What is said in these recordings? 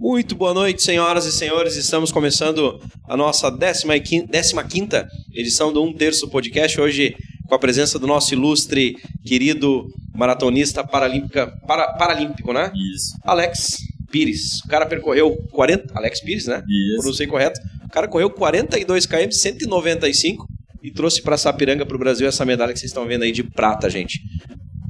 Muito boa noite, senhoras e senhores. Estamos começando a nossa 15 edição do Um Terço Podcast. Hoje, com a presença do nosso ilustre, querido maratonista paralímpica, para, paralímpico, né? Isso. Alex Pires. O cara percorreu 40. Alex Pires, né? Isso. Pronunciei correto. O cara correu 42 km, 195 e trouxe para Sapiranga, para o Brasil, essa medalha que vocês estão vendo aí de prata, gente.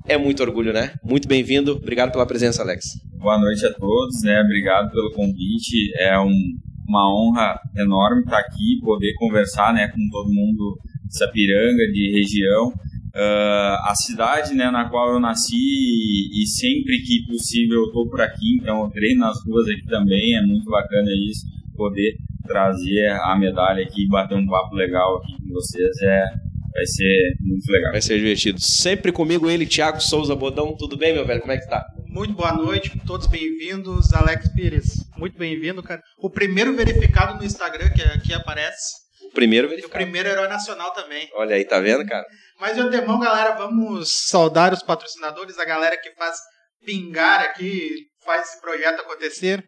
É muito orgulho, né? Muito bem-vindo. Obrigado pela presença, Alex. Boa noite a todos, né? Obrigado pelo convite. É um, uma honra enorme estar aqui, poder conversar, né, com todo mundo de Sapiranga, de região. Uh, a cidade, né, na qual eu nasci e, e sempre que possível eu tô por aqui, então eu treino nas ruas aqui também. É muito bacana isso, poder trazer a medalha aqui, bater um papo legal aqui com vocês é vai ser muito legal. Vai ser divertido. Sempre comigo ele, Thiago Souza Bodão. Tudo bem, meu velho? Como é que tá? Muito boa noite, todos bem-vindos. Alex Pires, muito bem-vindo, cara. O primeiro verificado no Instagram que aqui aparece. O primeiro E o verificado. primeiro herói nacional também. Olha aí, tá vendo, cara? Mas de antemão, galera, vamos saudar os patrocinadores, a galera que faz pingar aqui, faz esse projeto acontecer.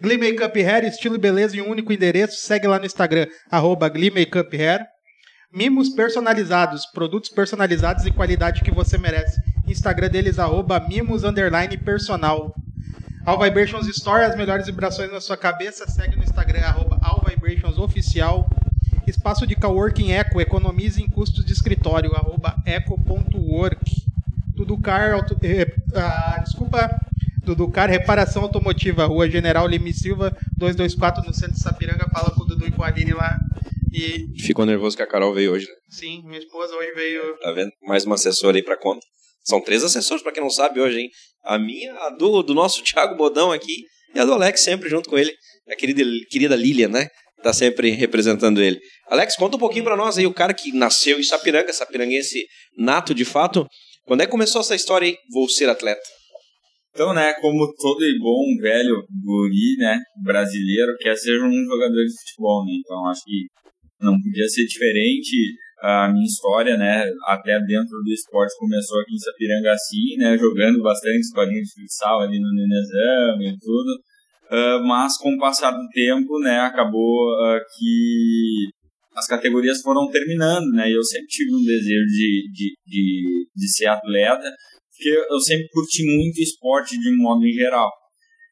Glee Makeup Hair, estilo e beleza em um único endereço. Segue lá no Instagram, arroba Glee Makeup Hair. Mimos personalizados, produtos personalizados e qualidade que você merece. Instagram deles, arroba mimos personal. All Vibrations Store, as melhores vibrações na sua cabeça. Segue no Instagram, arroba All Vibrations Oficial. Espaço de coworking Eco, economize em custos de escritório, arroba eco.work. Duducar, auto, eh, ah, desculpa, Duducar Reparação Automotiva, Rua General Lime Silva, 224, no centro de Sapiranga. Fala com o Dudu e com a Aline lá. E, Ficou nervoso que a Carol veio hoje, né? sim, minha esposa hoje veio... Tá vendo? Mais uma assessora aí pra conta. São três assessores, pra quem não sabe hoje, hein? A minha, a do, do nosso Thiago Bodão aqui e a do Alex sempre junto com ele. A querida, querida Lilian, né? Tá sempre representando ele. Alex, conta um pouquinho pra nós aí, o cara que nasceu em Sapiranga, sapiranguense nato de fato. Quando é que começou essa história aí? Vou ser atleta. Então, né, como todo e bom velho guri, né, brasileiro, quer ser um jogador de futebol, né? Então, acho que não podia ser diferente a minha história, né, até dentro do esporte começou aqui em Sapiranga assim, né, jogando bastante escolinha de futsal ali no Nenezão e tudo, Ah, mas com o passar do tempo, né, acabou ah, que as categorias foram terminando, né, e eu sempre tive um desejo de, de, de, de ser atleta, porque eu sempre curti muito esporte de modo em geral.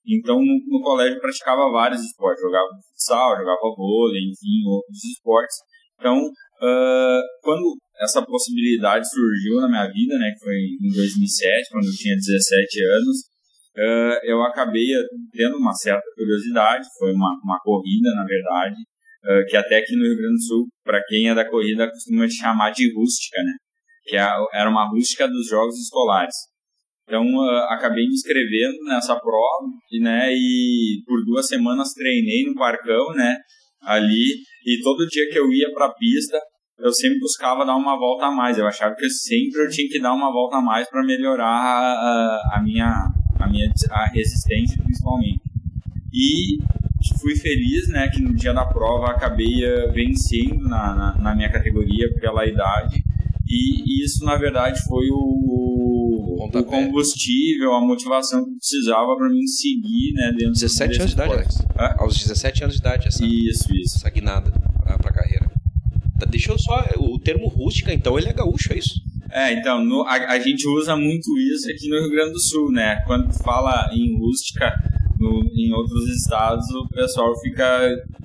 Então, no, no colégio eu praticava vários esportes, jogava futsal, jogava vôlei, enfim, outros esportes. Então, ah, quando essa possibilidade surgiu na minha vida, né, que foi em 2007, quando eu tinha 17 anos, ah, eu acabei tendo uma certa curiosidade, foi uma, uma corrida, na verdade, ah, que até aqui no Rio Grande do Sul, para quem é da corrida, costuma chamar de rústica, né, que é era uma rústica dos jogos escolares. Então, ah, acabei me inscrevendo nessa prova, né, e por duas semanas treinei no parcão, né, ali, e todo dia que eu ia para a pista, eu sempre buscava dar uma volta a mais. Eu achava que sempre eu tinha que dar uma volta a mais para melhorar a, a- minha, a minha a resistência, principalmente. E fui feliz, né, que no dia da prova acabei eh, vencendo na, na, na minha categoria pela idade. E isso, na verdade, foi o, o Pontapé. combustível, a motivação que precisava para mim seguir, né, dentro 17 desse anos de idade. Alex. Hã? Aos 17 anos de idade, essa, Isso, isso. essa guinada pra, pra carreira. Tá, Deixa eu só. O termo rústica, então, ele é gaúcho, é isso? É, então, no- a, a gente usa muito isso aqui no Rio Grande do Sul, né? Quando fala em rústica no- em outros estados, o pessoal fica,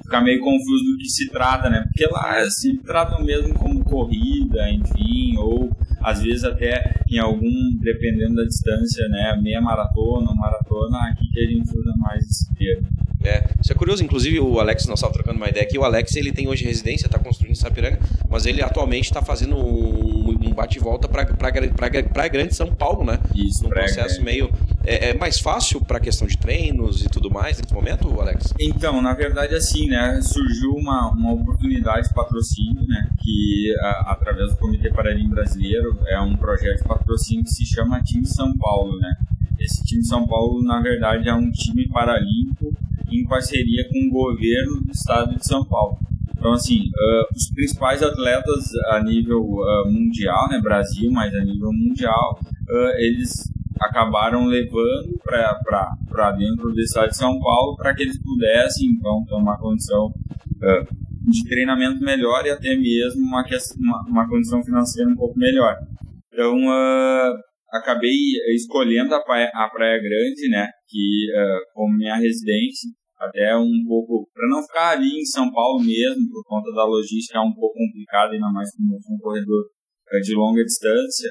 fica meio confuso do que se trata, né? Porque lá se tratam mesmo como corrida, enfim, ou às vezes até em algum, dependendo da distância, né? Meia maratona, maratona, aqui que a gente usa mais esse termo. É, isso é curioso, inclusive o Alex, nós estávamos trocando uma ideia aqui, o Alex ele tem hoje residência, está construindo em Sapiranga, mas ele atualmente está fazendo um, um bate e volta para grande São Paulo, né? Isso, prega, processo meio... É, é mais fácil para a questão de treinos e tudo mais nesse momento, Alex? Então, na verdade, assim, né, surgiu uma, uma oportunidade de patrocínio, né, que a- através do Comitê Paralímpico Brasileiro é um projeto de patrocínio que se chama Time São Paulo, né. Esse time São Paulo, na verdade, é um time paralímpico em parceria com o governo do estado de São Paulo. Então, assim, ah, os principais atletas a nível ah, mundial, né, Brasil, mas a nível mundial, ah, eles acabaram levando para dentro do estado de São Paulo para que eles pudessem, então, ter uma condição uh, de treinamento melhor e até mesmo uma, uma, uma condição financeira um pouco melhor. Então, uh, acabei escolhendo a Praia, a Praia Grande, né, que uh, como minha residência, até um pouco, para não ficar ali em São Paulo mesmo, por conta da logística é um pouco complicada, ainda mais como um corredor de longa distância,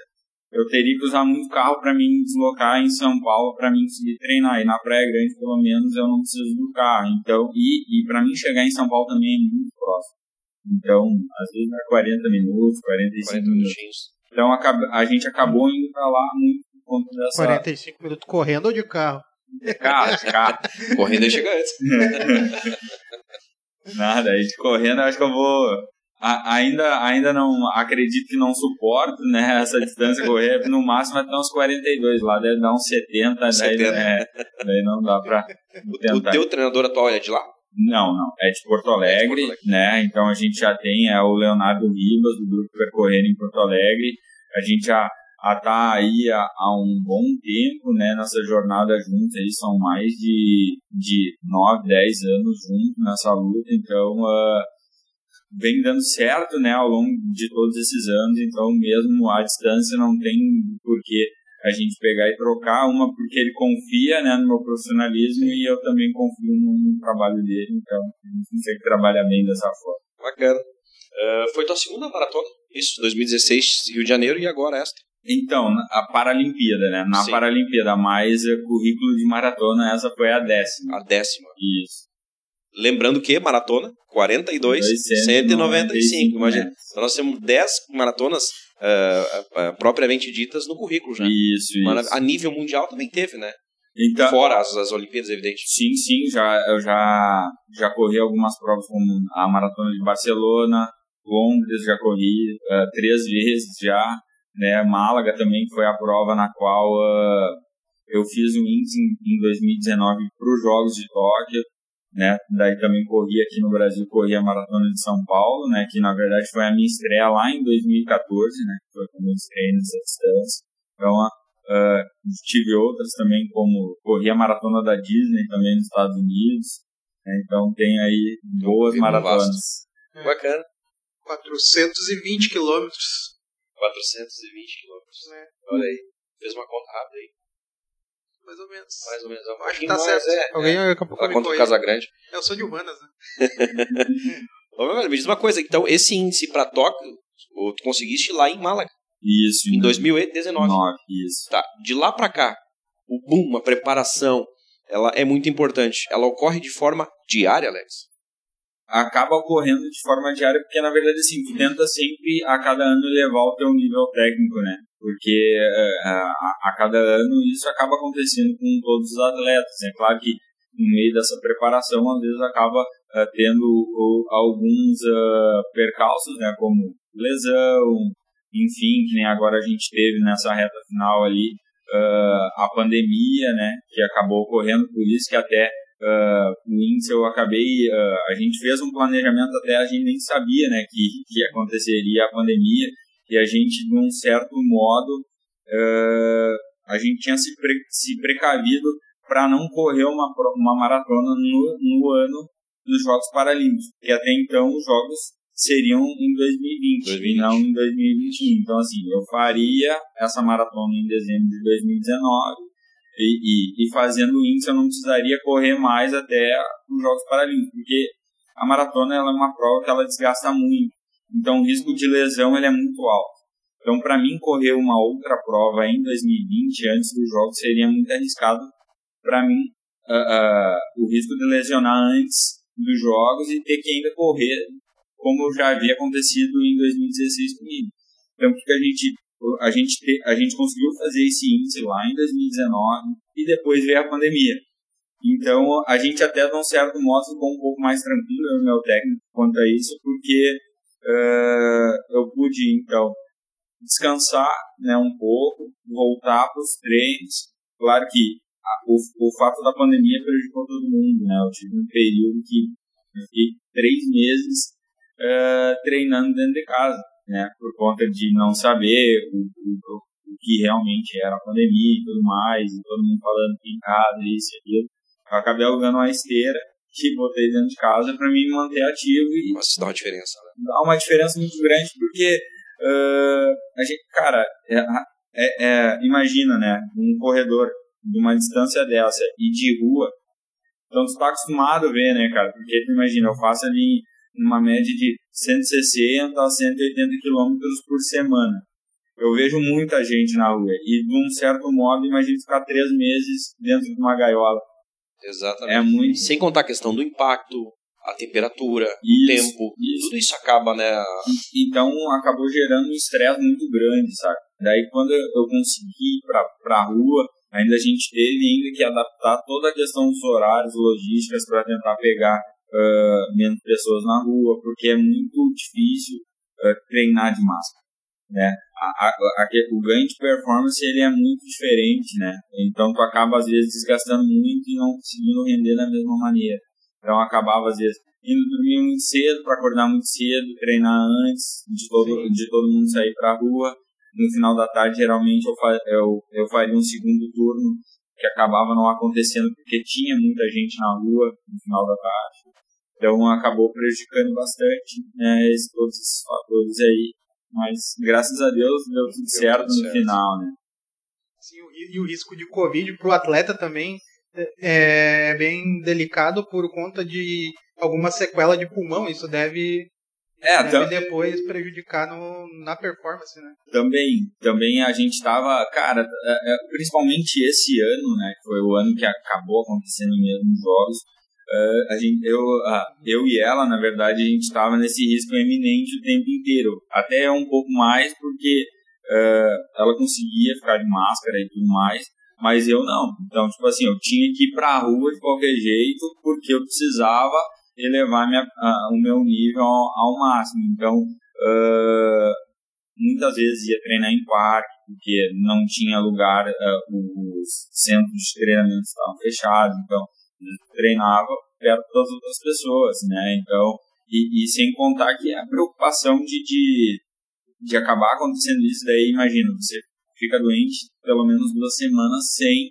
eu teria que usar muito carro para me deslocar em São Paulo para mim conseguir treinar. E na Praia Grande, pelo menos, eu não preciso do carro. Então, e, e para mim chegar em São Paulo também é muito próximo. Então, às vezes é 40 minutos, 45 40 minutos. Então, a, a gente acabou indo para lá muito por conta dessa. 45 minutos correndo ou de carro? De carro, de carro. correndo e chega antes. Nada, aí de correndo eu acho que eu vou ainda, ainda não acredito que não suporto né, essa distância correr, no máximo até uns 42, lá deve dar uns 70, 70. Daí, é, daí não dá pra tentar. O teu treinador atual é de lá? Não, não, é de Porto Alegre, é de Porto Alegre. né, então a gente já tem é, o Leonardo Ribas, do Grupo Percorrendo em Porto Alegre, a gente já está aí há, há, um bom tempo, né, nessa jornada juntos, aí são mais de, de 9, 10 anos juntos nessa luta, então... Uh, vem dando certo, né, ao longo de todos esses anos, então mesmo à distância não tem por que a gente pegar e trocar, uma porque ele confia, né, no meu profissionalismo e eu também confio no, trabalho dele, então a gente consegue trabalhar bem dessa forma. Bacana. Uh, foi tua segunda maratona, isso, 2016, Rio de Janeiro, e agora esta? Então, a Paralimpíada, né? Na Sim. Paralimpíada, mais currículo de maratona, essa foi a décima. A décima. Isso. Lembrando que maratona, 42, 195. Imagina. Então nós temos 10 maratonas uh, uh, propriamente ditas no currículo já. Isso, isso. A nível mundial também teve, né? Então, Fora as, as Olimpíadas, evidente. Sim, sim. Já, eu já, já corri algumas provas como a Maratona de Barcelona, Londres, já corri uh, três vezes já. Né? Málaga também foi a prova na qual eu fiz o índice em, em 2019 para os Jogos de Tóquio né? Daí também corri aqui no Brasil, corri a Maratona de São Paulo, né? Que na verdade foi a minha estreia lá em 2014, né? Foi quando eu estreiei nessa distância. Então, uh, tive outras também, como corri a Maratona da Disney também nos Estados Unidos. Né? Então tem aí boas maratonas. É. Bacana. 420 quilômetros. 420 quilômetros. né Olha aí. Fez uma conta rápida aí. Mais ou menos. Mais ou menos. Acho que tá certo. É, Alguém é. daqui a pouco conta do Casa Grande. Eu sou de humanas, né? Ô, me diz uma coisa, então esse índice para Tóquio, tu conseguiste lá em Málaga. Isso. Em 2019. 9, isso. Tá. De lá para cá, o boom, a preparação, ela é muito importante. Ela ocorre de forma diária, Alex? Acaba ocorrendo de forma diária, porque na verdade assim, tu tenta sempre a cada ano elevar o teu nível técnico, né? Porque uh, a, a, cada ano isso acaba acontecendo com todos os atletas. É claro que no meio dessa preparação, às vezes acaba uh, tendo uh, alguns percalços, né? Como lesão, enfim, que nem agora a gente teve nessa reta final ali, a pandemia, né? Que acabou ocorrendo, por isso que até uh, o índice eu acabei, uh, a gente fez um planejamento até a gente nem sabia, né, que, que aconteceria a pandemia e a gente, de um certo modo, uh, a gente tinha se, pre, se precavido para não correr uma, uma maratona no, no ano dos Jogos Paralímpicos, porque até então os Jogos seriam em 2020, 2020, não em 2021. Então, assim, eu faria essa maratona em dezembro de 2019 e, e, e fazendo índice eu não precisaria correr mais até os Jogos Paralímpicos, porque a maratona ela é uma prova que ela desgasta muito, então o risco de lesão ele é muito alto. Então, para mim, correr uma outra prova em 2020, antes dos Jogos, seria muito arriscado para mim uh, uh, o risco de lesionar antes dos Jogos e ter que ainda correr como já havia acontecido em 2016 comigo. Então, o que a gente a gente, te, a gente conseguiu fazer esse índice lá em 2019 e depois veio a pandemia. Então, a gente até, de um certo modo, ficou um pouco mais tranquilo, eu e meu técnico, quanto a isso, porque uh, eu pude, então, descansar né, um pouco, voltar para os treinos. Claro que a, o, o fato da pandemia prejudicou todo mundo, né? Eu tive um período que eu fiquei três meses uh, treinando dentro de casa né, por conta de não saber o, o, o que realmente era a pandemia e tudo mais, e todo mundo falando que em casa, isso e aquilo. Eu acabei alugando uma esteira que botei dentro de casa para me manter ativo e Mas dá uma diferença, né? dá uma diferença muito grande porque uh, a gente, cara, é, é, é, imagina, né, um corredor de uma distância dessa e de rua, então tu tá acostumado a ver, né, cara, porque tu imagina, eu faço ali uma média de 160 a 180 quilômetros por semana. Eu vejo muita gente na rua e, de um certo modo, imagina ficar três meses dentro de uma gaiola. Exatamente. É muito. Sem contar a questão do impacto, a temperatura, o Isso, tempo, isso. tudo isso acaba, né? Então acabou gerando um estresse muito grande, sabe? Daí quando eu consegui ir pra, pra rua, ainda a gente teve ainda que adaptar toda a questão dos horários, logísticas para tentar pegar ah, menos pessoas na rua, porque é muito difícil ah, treinar de máscara, né? A, a, a- o ganho de performance ele é muito diferente, né? Então tu acaba às vezes desgastando muito e não conseguindo render da mesma maneira. Então acabava às vezes indo dormir muito cedo para acordar muito cedo, treinar antes de todo de todo mundo sair para rua. No final da tarde geralmente eu, fa- eu eu faria um segundo turno que acabava não acontecendo porque tinha muita gente na rua no final da tarde. Então acabou prejudicando bastante né, todos esses fatores aí. Mas graças a Deus deu tudo certo tudo no certo. final, né? Sim, ri- e o risco de Covid para o atleta também é é bem delicado por conta de alguma sequela de pulmão. Isso deve, É, deve tam- depois prejudicar no, na performance, né? também, também a gente tava, cara, é, é, principalmente esse ano, né, que foi o ano que acabou acontecendo mesmo os jogos, é, a gente, eu, ah, eu e ela, na verdade, a gente estava nesse risco eminente o tempo inteiro, até um pouco mais porque é, ela conseguia ficar de máscara e tudo mais, mas eu não. Então, tipo assim, eu tinha que ir pra rua de qualquer jeito porque eu precisava elevar minha, ah, o meu nível ao, ao máximo. Então, ah, muitas vezes ia treinar em parque, porque não tinha lugar, ah, os centros de treinamento estavam fechados, então treinava perto das outras pessoas, né? Então, e, e sem contar que a preocupação de, de, de acabar acontecendo isso, daí imagina, você fica doente pelo menos duas semanas sem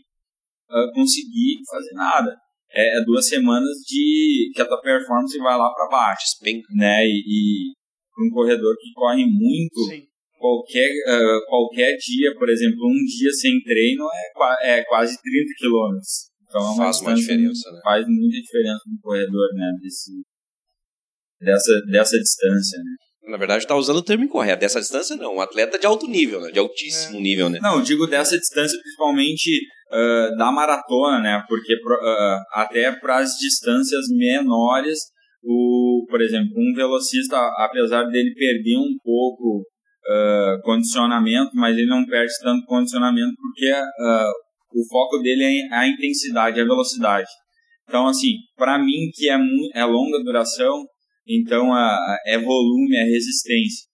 ah, conseguir fazer nada. É, é duas semanas de que a tua performance vai lá para baixo, Despenca. né? E, e um corredor que corre muito, Sim. qualquer, ah, qualquer dia, por exemplo, um dia sem treino é, é quase 30 quilômetros. Então é Faz uma diferença, né? Faz muita diferença no corredor, né? Desse, dessa, dessa distância, né? Na verdade, tá usando o termo incorreto. Dessa distância, não. Um atleta de alto nível, né? De altíssimo nível, né? Não, eu digo dessa distância principalmente ah, da maratona, né? Porque ah, até para as distâncias menores, o, por exemplo, um velocista, apesar dele perder um pouco ah, condicionamento, mas ele não perde tanto condicionamento porque o foco dele é a intensidade, a velocidade. Então, assim, para mim que é, é longa duração, então a, a- é volume, é resistência.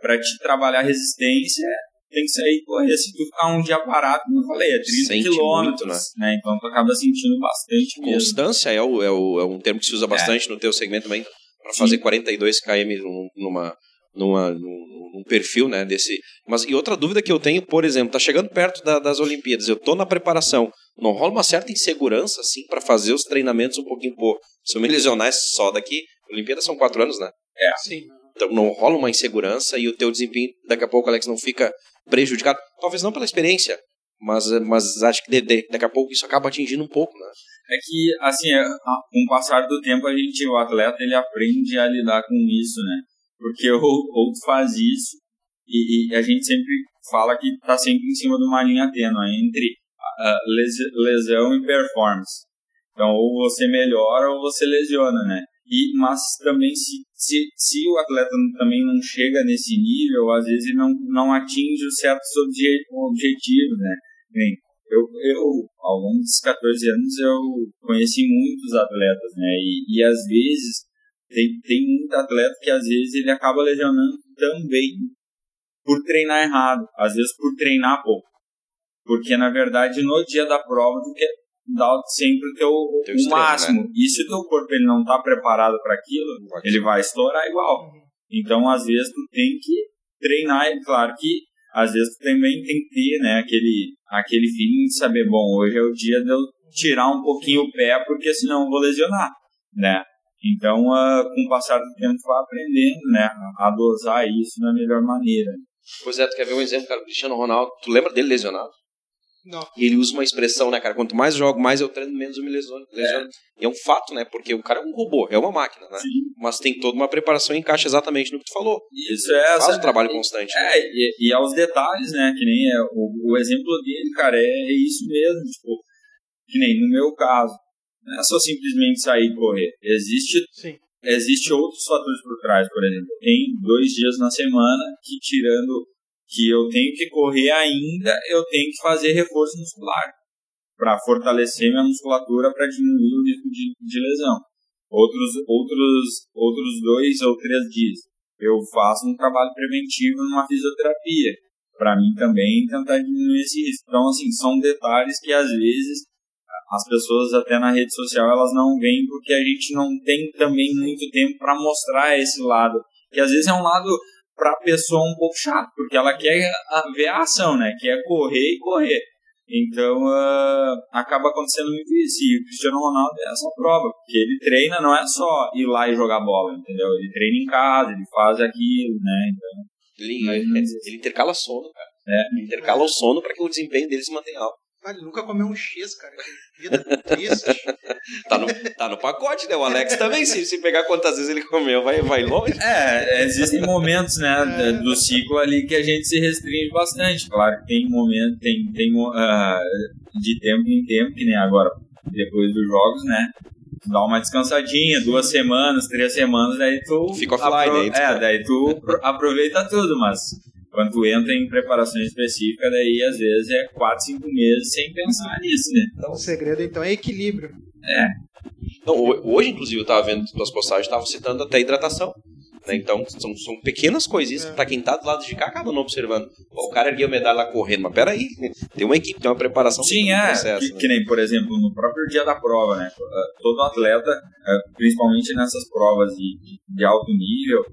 Para te trabalhar resistência, tem que sair e correr. Se tu ficar um dia parado, como eu falei, é 30 Sente quilômetros, muito, né? Então tu acaba sentindo bastante mesmo. Constância é, o, é, o, é um termo que se usa bastante no teu segmento também. Para fazer 42 km num- numa, numa, num, perfil, né? Desse. Mas e outra dúvida que eu tenho, por exemplo, tá chegando perto da- das Olimpíadas, eu tô na preparação. Não rola uma certa insegurança, assim, para fazer os treinamentos um pouquinho, pô. Se eu me lesionar só daqui, Olimpíadas são quatro anos, né? Sim. Então não rola uma insegurança e o teu desempenho, daqui a pouco, Alex, não fica prejudicado. Talvez não pela experiência, mas, mas acho que de- de- daqui a pouco isso acaba atingindo um pouco, né? É que, assim, é, com o passar do tempo, a gente, o atleta, ele aprende a lidar com isso, né? Porque ou, ou tu faz isso, e, e a gente sempre fala que tá sempre em cima de uma linha tênue entre ah, lesi- lesão e performance. Então, ou você melhora ou você lesiona, né? E, mas também, se, se, se o atleta também não chega nesse nível, às vezes ele não, não atinge os certos obje, objetivos, né? Nem, eu, eu, ao longo desses 14 anos, eu conheci muitos atletas, né? E, e às vezes, tem, tem muito atleta que às vezes ele acaba lesionando também por treinar errado, às vezes por treinar pouco. Porque, na verdade, no dia da prova, tu quer dar sempre o teu Teu o extremo, máximo. E se o teu corpo ele não tá preparado para aquilo, ele vai estourar igual. Então, às vezes, tu tem que treinar. Claro que às vezes tu também tem que ter, né, aquele, aquele feeling de saber, bom, hoje é o dia de eu tirar um pouquinho o pé, porque senão eu vou lesionar, né? Então, uh, com o passar do tempo, vai aprendendo, né, a dosar isso da melhor maneira. Pois é, tu quer ver um exemplo, cara, o Cristiano Ronaldo, tu lembra dele lesionado? Não. E ele usa uma expressão, né, cara? Quanto mais eu jogo, mais eu treino, menos eu me lesiono. lesiono. E é um fato, né? Porque o cara é um robô, é uma máquina, né? Sim. Mas tem toda uma preparação e encaixa exatamente no que tu falou. Isso é Faz um trabalho constante. né? É, e, e aos detalhes, né? Que nem é, o, o exemplo dele, cara, é, é isso mesmo. Tipo, que nem no meu caso. Não é só simplesmente sair e correr. Existe, Sim. existe outros fatores por trás, por exemplo. Tem dois dias na semana que, tirando que eu tenho que correr ainda, eu tenho que fazer reforço muscular para fortalecer minha musculatura para diminuir o risco de, de lesão. Outros, outros, outros dois ou três dias eu faço um trabalho preventivo numa fisioterapia para mim também tentar diminuir esse risco. Então, assim, são detalhes que às vezes as pessoas até na rede social elas não veem porque a gente não tem também muito tempo para mostrar esse lado, que às vezes é um lado para a pessoa um pouco chato, porque ela quer ver a ação, né? Quer correr e correr. Então, ah, acaba acontecendo muito isso. E o Cristiano Ronaldo é essa prova, porque ele treina, não é só ir lá e jogar bola, entendeu? Ele treina em casa, ele faz aquilo, né? Então, Ele, Mas- ele intercala sono, cara. É. Ele intercala o sono para que o desempenho dele se mantenha alto. Ah, ele nunca comeu um X, cara. Que vida triste. Tá no, tá no pacote, né? O Alex também, se, se pegar quantas vezes ele comeu, vai, vai longe. É, existem momentos, né, É. do ciclo ali que a gente se restringe bastante. Claro que tem momento, tem, tem ah, de tempo em tempo, que nem agora, depois dos jogos, né, dá uma descansadinha, duas semanas, três semanas, daí tu... Fica offline, aí tu- É, daí tu pro- aproveita tudo, mas quando tu entra em preparação específica, daí às vezes é quatro, cinco meses sem pensar nisso, né. O segredo, então, é equilíbrio. Não, ho- hoje, inclusive, eu tava vendo tuas postagens, estavam citando até hidratação. né? Então, são, são pequenas coisinhas É. que pra quem tá do lado de cá acaba não observando. Pô, o cara ergueu medalha lá correndo, mas peraí, tem uma equipe, tem uma preparação. Sim, é. processo, que, né? que nem, por exemplo, no próprio dia da prova, né? uh, Todo atleta, uh, principalmente nessas provas de, de, de alto nível,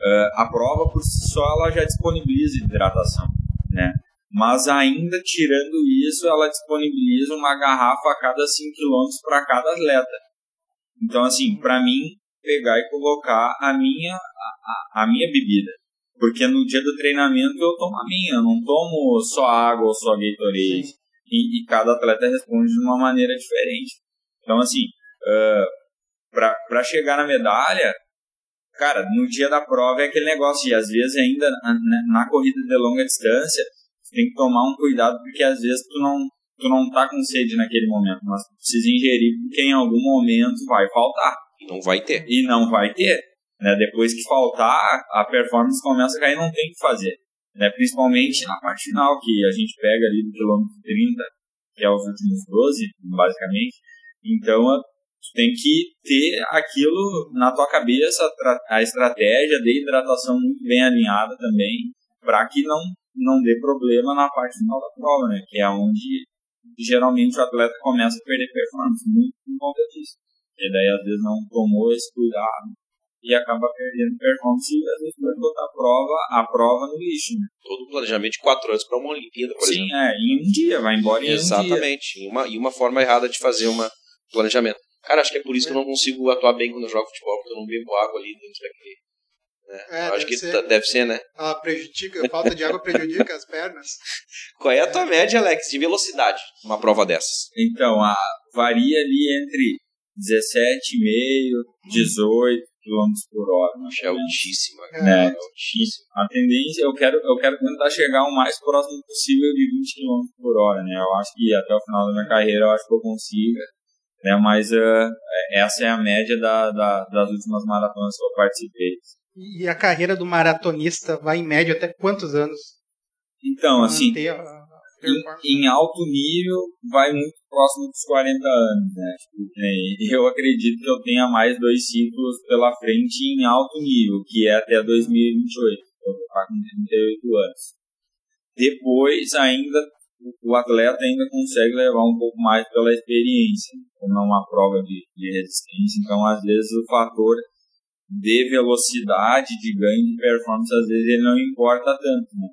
uh, a prova por si só ela já disponibiliza hidratação, né? Mas ainda tirando isso, ela disponibiliza uma garrafa a cada 5 km para cada atleta. Então, assim, para mim, pegar e colocar a minha, a, a- minha bebida. Porque no dia do treinamento eu tomo a minha, eu não tomo só água ou só Gatorade e, e cada atleta responde de uma maneira diferente. Então, assim, para chegar na medalha, cara, no dia da prova é aquele negócio, e às vezes ainda na, na- corrida de longa distância, tem que tomar um cuidado, porque às vezes tu não, tu não tá com sede naquele momento, mas tu precisa ingerir, porque em algum momento vai faltar, não vai ter. e não vai ter. Né? Depois que faltar, a performance começa a cair, não tem o que fazer. Né? Principalmente na parte final, que a gente pega ali do quilômetro 30, que é os últimos 12, basicamente. Então, tu tem que ter aquilo na tua cabeça, a tra- a estratégia de hidratação muito bem alinhada também, para que não, não dê problema na parte final da prova, né? Que é onde geralmente o atleta começa a perder performance, muito por conta disso. E daí, às vezes, não tomou esse cuidado e acaba perdendo performance e, às vezes, pode botar a prova, a prova no lixo, né? Todo planejamento de quatro anos para uma Olimpíada, por Sim, exemplo. é, em um dia, vai embora em um dia. Exatamente. E uma, e uma forma errada de fazer um planejamento. Cara, acho que é por isso que eu não consigo atuar bem quando eu jogo futebol, porque eu não bebo água ali dentro daquele. Né? É, acho que ser. tá- deve ser, né? A prejudica, a falta de água prejudica as pernas. Qual é a tua média, Alex, de velocidade numa prova dessas? Então, a, varia ali entre 17,5 18 km por hora. É altíssima, É. cara. Né? É altíssima. A tendência, eu quero, eu quero tentar chegar o mais próximo possível de 20 km por hora, né? Eu acho que até o final da minha carreira eu acho que eu consiga, né? Mas eh, essa é a média da, da- das últimas maratonas que eu participei. E a carreira do maratonista vai em média até quantos anos? Então, assim, a- a em, em alto nível vai muito próximo dos 40 anos, né? Tipo, eu acredito que eu tenha mais dois ciclos pela frente em alto nível, que é até 2028. Eu vou estar com 38 anos. Depois, ainda, o- atleta ainda consegue levar um pouco mais pela experiência, como é uma prova de, de resistência. Então, às vezes, o fator de velocidade, de ganho de performance, às vezes ele não importa tanto, né?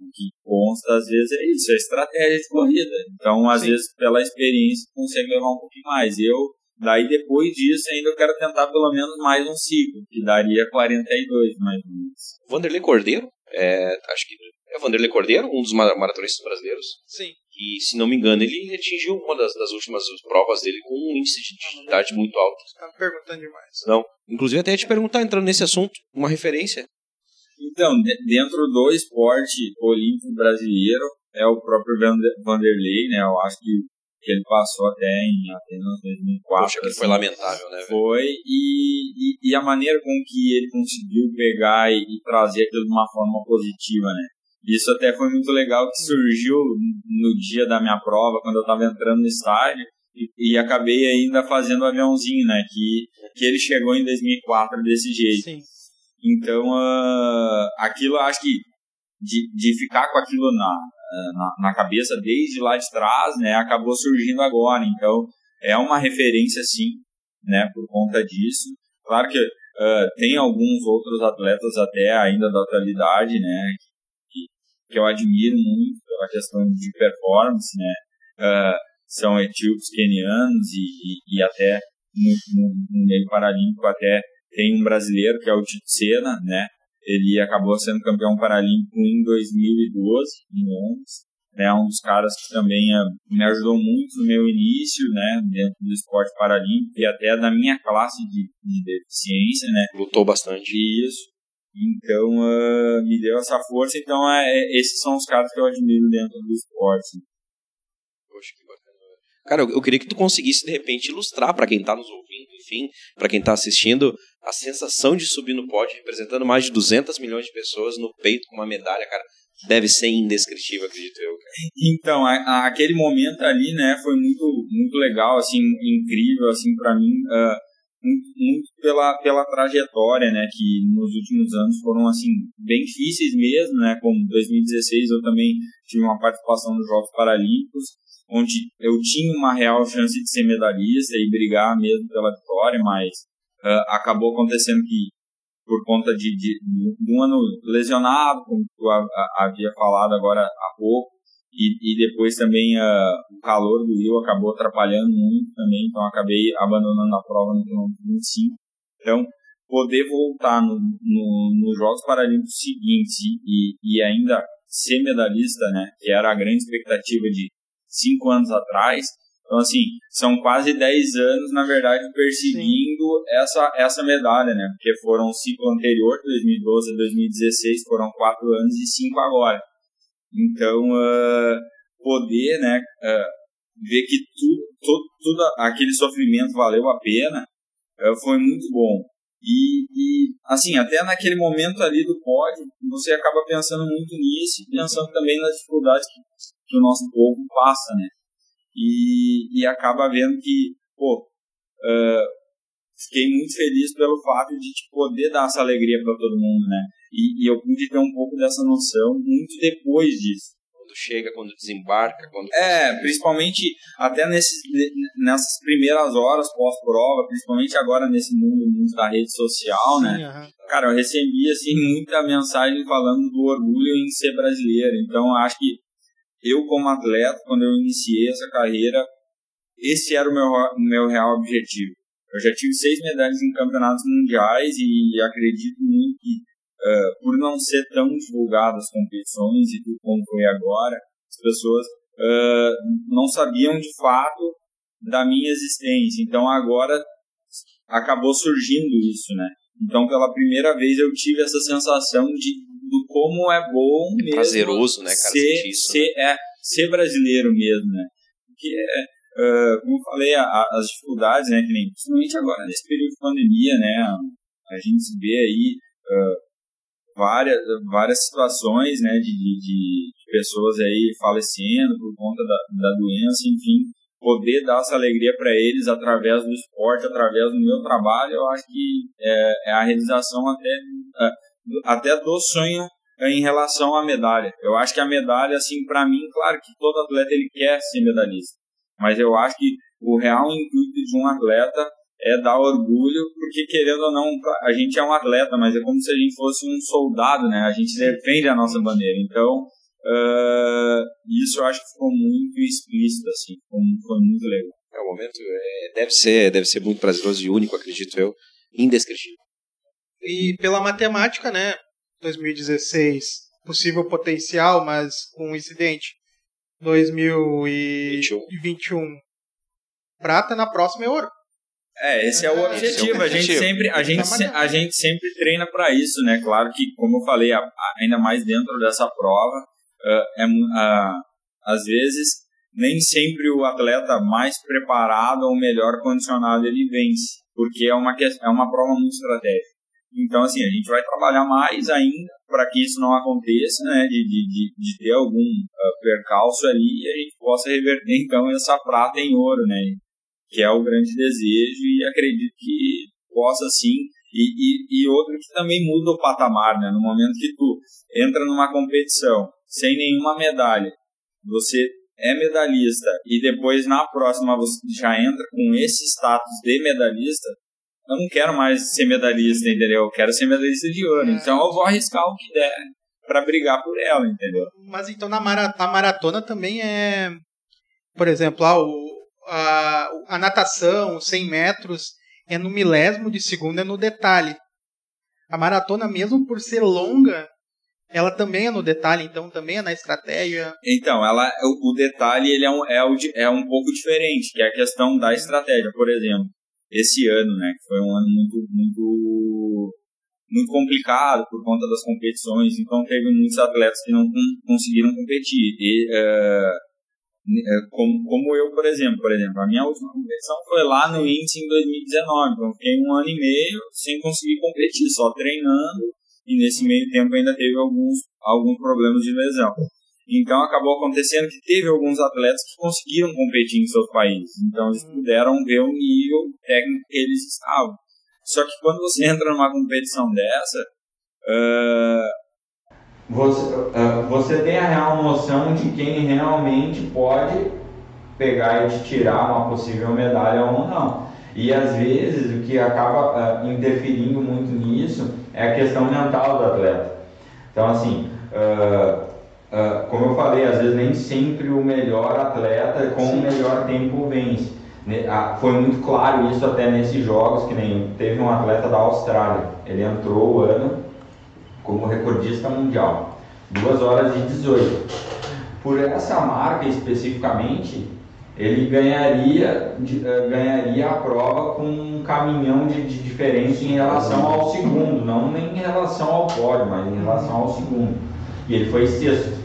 O que consta às vezes é isso, é estratégia de corrida. Então, às Sim. vezes, pela experiência, consegue levar um pouquinho mais. Eu, daí depois disso, ainda eu quero tentar pelo menos mais um ciclo, que daria 42 mais ou menos. Vanderlei Cordeiro, é, acho que é o Vanderlei Cordeiro, um dos maratonistas brasileiros. Sim. E, se não me engano, ele atingiu uma das, das últimas provas dele com um índice de idade muito alto. Tá me perguntando demais. Não. Inclusive, até ia te perguntar, entrando nesse assunto, uma referência. Então, dentro do esporte olímpico brasileiro, é o próprio Vanderlei, né? Eu acho que que ele passou até em Atenas 2004. Poxa, que assim, foi lamentável, né? Foi, e, e, e, a maneira com que ele conseguiu pegar e, e, trazer aquilo de uma forma positiva, né? Isso até foi muito legal que surgiu no dia da minha prova, quando eu estava entrando no estádio, e, e, acabei ainda fazendo o aviãozinho, né? Que, que ele chegou em 2004 desse jeito. Sim. Então, uh, aquilo acho que de, de ficar com aquilo na, na, na, cabeça desde lá de trás, né? Acabou surgindo agora. Então, é uma referência, sim, né? Por conta disso. Claro que uh, tem alguns outros atletas até ainda da atualidade, né? Que eu admiro muito pela questão de performance, né? Uh, são etíopes kenianos e, e, e até no, no, meio paralímpico até tem um brasileiro que é o Tito Senna, né? Ele acabou sendo campeão paralímpico em 2012 em Londres. É um dos caras que também uh, me ajudou muito no meu início, né, dentro do esporte paralímpico e até da minha classe de, de deficiência, né. Lutou bastante. Isso. Então, uh, me deu essa força. Então, é, esses são os caras que eu admiro dentro do esporte. Poxa, que bacana. Cara, eu, eu queria que tu conseguisse, de repente, ilustrar para quem está nos ouvindo, enfim, para quem está assistindo, a sensação de subir no pódio representando mais de 200 milhões de pessoas no peito com uma medalha, cara. Deve ser indescritível, acredito eu. Cara. Então, a, a, aquele momento ali, né, foi muito, muito legal, assim, incrível, assim, para mim. Uh, muito, muito pela, pela trajetória, né, que nos últimos anos foram, assim, bem difíceis mesmo, né, como 2016 eu também tive uma participação nos Jogos Paralímpicos, onde eu tinha uma real chance de ser medalhista e brigar mesmo pela vitória, mas uh, acabou acontecendo que por conta de, de, de, um ano lesionado, como tu havia falado agora há pouco, e, e depois também uh, o calor do Rio acabou atrapalhando muito também, então acabei abandonando a prova no quilômetro 25. Então, poder voltar nos no, no Jogos Paralímpicos seguintes e, e ainda ser medalhista, né, que era a grande expectativa de cinco anos atrás, então, assim, são quase 10 anos, na verdade, perseguindo essa, essa medalha, né? Porque foram ciclo anterior, 2012 a 2016, foram 4 anos e 5 agora. Então, uh, poder, né, uh, ver que tudo, todo, tudo aquele sofrimento valeu a pena, uh, foi muito bom. E, e, assim, até naquele momento ali do pódio, você acaba pensando muito nisso e pensando também nas dificuldades que, que o nosso povo passa, né? E, e acaba vendo que, pô, fiquei muito feliz pelo fato de poder dar essa alegria para todo mundo, né? E, e, eu pude ter um pouco dessa noção muito depois disso. Quando chega, quando desembarca, quando. É, principalmente até nesses, nessas primeiras horas pós-prova, principalmente agora nesse mundo, mundo da rede social, né? Sim, né? Uhum. Cara, eu recebi assim muita mensagem falando do orgulho em ser brasileiro. Então, acho que eu como atleta, quando eu iniciei essa carreira, esse era o meu, meu real objetivo eu já tive seis medalhas em campeonatos mundiais e acredito muito que, uh, por não ser tão divulgadas as competições e tudo como foi agora, as pessoas uh, não sabiam de fato da minha existência. Então agora acabou surgindo isso, né? Então pela primeira vez eu tive essa sensação de do como é bom mesmo prazeroso, né, cara, ser, isso, ser, né? é, ser brasileiro mesmo, né? Que é, uh, como eu falei, a, a, as dificuldades, né, que nem, principalmente agora nesse período de pandemia, né, a gente vê aí uh, várias, várias situações, né, de, de, de, pessoas aí falecendo por conta da, da doença, enfim, poder dar essa alegria para eles através do esporte, através do meu trabalho, eu acho que é, é a realização até, é, até do sonho em relação à medalha. Eu acho que a medalha, assim, para mim, claro que todo atleta ele quer ser medalhista. Mas eu acho que o real intuito de um atleta é dar orgulho, porque querendo ou não, a gente é um atleta, mas é como se a gente fosse um soldado, né? A gente defende a nossa bandeira. Então, Uh, isso eu acho que ficou muito explícito, assim, ficou, foi muito legal. É um momento, é, deve, ser, deve ser muito prazeroso e único, acredito eu, indescritível. E pela matemática, né, 2016, possível potencial, mas com um incidente. 2021, prata, na próxima é ouro. É, esse é o objetivo. A gente sempre, a gente, a gente sempre treina para isso, né? Claro que, como eu falei, ainda mais dentro dessa prova, é, às vezes nem sempre o atleta mais preparado ou melhor condicionado ele vence, porque é uma é uma prova muito estratégica. Então, assim, a gente vai trabalhar mais ainda para que isso não aconteça, né? De, de, de ter algum uh, percalço ali e a gente possa reverter, então, essa prata em ouro, né? Que é o grande desejo e acredito que possa sim. E, e, e outro que também muda o patamar, né? No momento que tu entra numa competição sem nenhuma medalha, você é medalhista e depois na próxima você já entra com esse status de medalhista, eu não quero mais ser medalhista, entendeu? Eu quero ser medalhista de ouro. É. Então eu vou arriscar o que der para brigar por ela, entendeu? Mas então na mara a maratona também é, por exemplo, a, a, a natação, 100 metros, é no milésimo de segundo, é no detalhe. A maratona, mesmo por ser longa, ela também é no detalhe, então também é na estratégia. Então, ela, o, detalhe ele é um, é, o, é um pouco diferente, que é a questão da estratégia. Por exemplo, esse ano, né, que foi um ano muito, muito, muito complicado por conta das competições, então teve muitos atletas que não conseguiram competir. E, uh, como, como eu, por exemplo, por exemplo, a minha última competição foi lá no índice em 2019, então fiquei um ano e meio sem conseguir competir, só treinando, e nesse meio tempo ainda teve alguns, alguns problemas de lesão. Então acabou acontecendo que teve alguns atletas que conseguiram competir em seus países. Então eles puderam ver o nível técnico que eles estavam. Só que quando você entra numa competição dessa, uh... você, uh, você tem a real noção de quem realmente pode pegar e te tirar uma possível medalha ou não. E às vezes o que acaba uh, interferindo muito nisso é a questão mental do atleta. Então assim, uh, uh, como eu falei, às vezes nem sempre o melhor atleta com Sim. o melhor tempo vence. Ah, foi muito claro isso até nesses jogos, que nem teve um atleta da Austrália, ele entrou o ano como recordista mundial, 2 horas e 18. Por essa marca especificamente, ele ganharia, uh, ganharia a prova com um caminhão de, de, diferença em relação ao segundo, não nem em relação ao pódio, mas em relação ao segundo. E ele foi sexto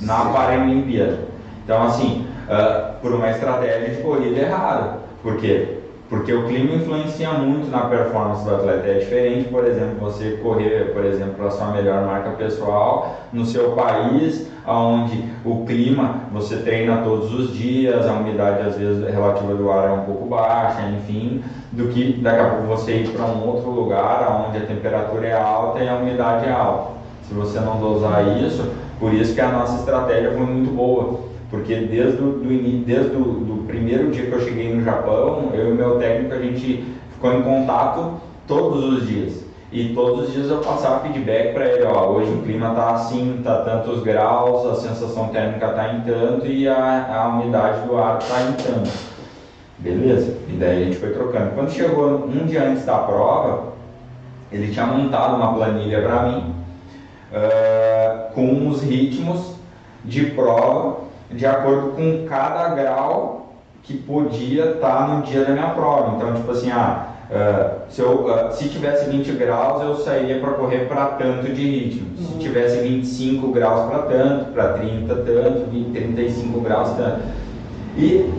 na Paralimpíada. Então, assim, uh, por uma estratégia de corrida errada. Por quê? Porque o clima influencia muito na performance do atleta. É diferente, por exemplo, você correr, por exemplo, a sua melhor marca pessoal no seu país, onde o clima você treina todos os dias, a umidade às vezes relativa do ar é um pouco baixa, enfim, do que daqui a pouco você ir para um outro lugar onde a temperatura é alta e a umidade é alta. Se você não dosar isso, por isso que a nossa estratégia foi muito boa, porque desde o do, desde do, do primeiro dia que eu cheguei no Japão, eu e meu técnico a gente ficou em contato todos os dias. E todos os dias eu passava feedback para ele, ó, hoje o clima tá assim, tá tantos graus, a sensação térmica tá em tanto e a, a umidade do ar tá em tanto. Beleza? E daí a gente foi trocando. Quando chegou um dia antes da prova, ele tinha montado uma planilha para mim uh, com os ritmos de prova de acordo com cada grau que podia estar tá no dia da minha prova. Então, tipo assim, ah, uh, se, eu, uh, se tivesse 20 graus, eu sairia para correr para tanto de ritmo. Se uhum. tivesse 25 graus para tanto, para 30 tanto, 20, 35 graus tanto. E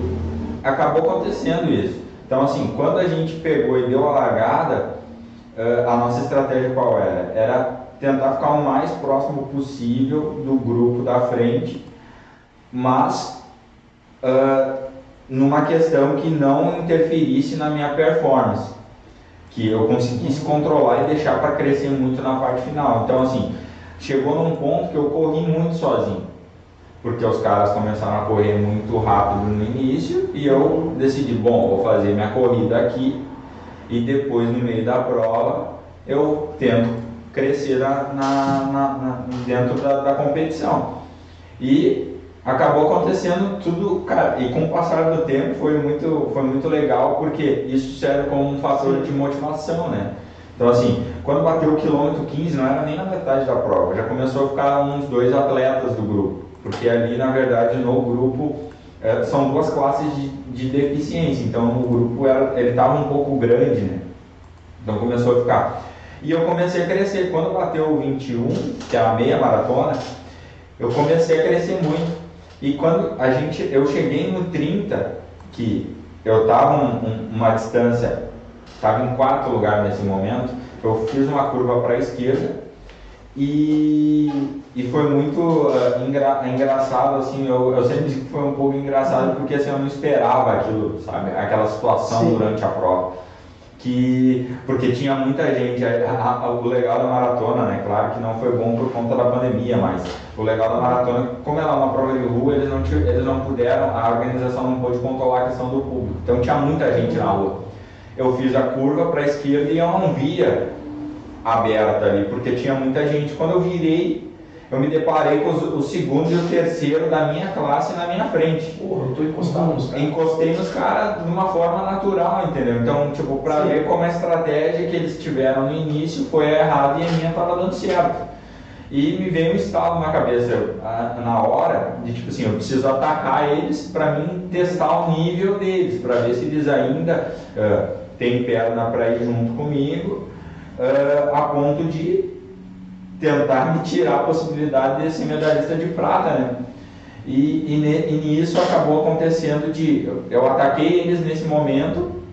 acabou acontecendo isso. Então, assim, quando a gente pegou e deu a largada, uh, a nossa estratégia qual era? Era tentar ficar o mais próximo possível do grupo da frente, mas uh, numa questão que não interferisse na minha performance, que eu conseguisse controlar e deixar para crescer muito na parte final. Então, assim, chegou num ponto que eu corri muito sozinho, porque os caras começaram a correr muito rápido no início e eu decidi, bom, vou fazer minha corrida aqui e depois no meio da prova eu tento crescer na, na, na, dentro da, da, competição. E acabou acontecendo tudo, cara, e com o passar do tempo foi muito, foi muito legal, porque isso serve como um fator de motivação, né? Então, assim, quando bateu o quilômetro 15, não era nem na metade da prova, já começou a ficar uns dois atletas do grupo, porque ali, na verdade, no grupo é, são duas classes de, de deficiência, então o grupo era, ele estava um pouco grande, né? Então começou a ficar. E eu comecei a crescer. Quando bateu o 21, que é a meia maratona, eu comecei a crescer muito. E quando a gente, eu cheguei no 30, que eu estava um, um, uma distância, estava em quarto lugar nesse momento, eu fiz uma curva para a esquerda e, e foi muito uh, engra, engraçado, assim, eu, eu sempre digo que foi um pouco engraçado porque assim, eu não esperava aquilo, sabe, aquela situação Sim. durante a prova que porque tinha muita gente. A, a, o legal da maratona, né? Claro que não foi bom por conta da pandemia, mas o legal da maratona, como ela é uma prova de rua, eles não, eles não puderam, a organização não pôde controlar a questão do público. Então tinha muita gente na rua. Eu fiz a curva para a esquerda e eu não via aberta ali, porque tinha muita gente. Quando eu virei, eu me deparei com os, o segundo e o terceiro da minha classe na minha frente. Porra, eu tô encostado nos caras. Encostei nos caras de uma forma natural, entendeu? Então, tipo, pra Sim. ver como a estratégia que eles tiveram no início foi errada e a minha tava dando certo. E me veio um estalo na cabeça na hora de tipo assim, eu preciso atacar eles para mim testar o nível deles, para ver se eles ainda uh, têm perna para ir junto comigo, uh, a ponto de tentar me tirar a possibilidade de ser medalhista de prata, né? E, e, e nisso acabou acontecendo de eu, eu, ataquei eles nesse momento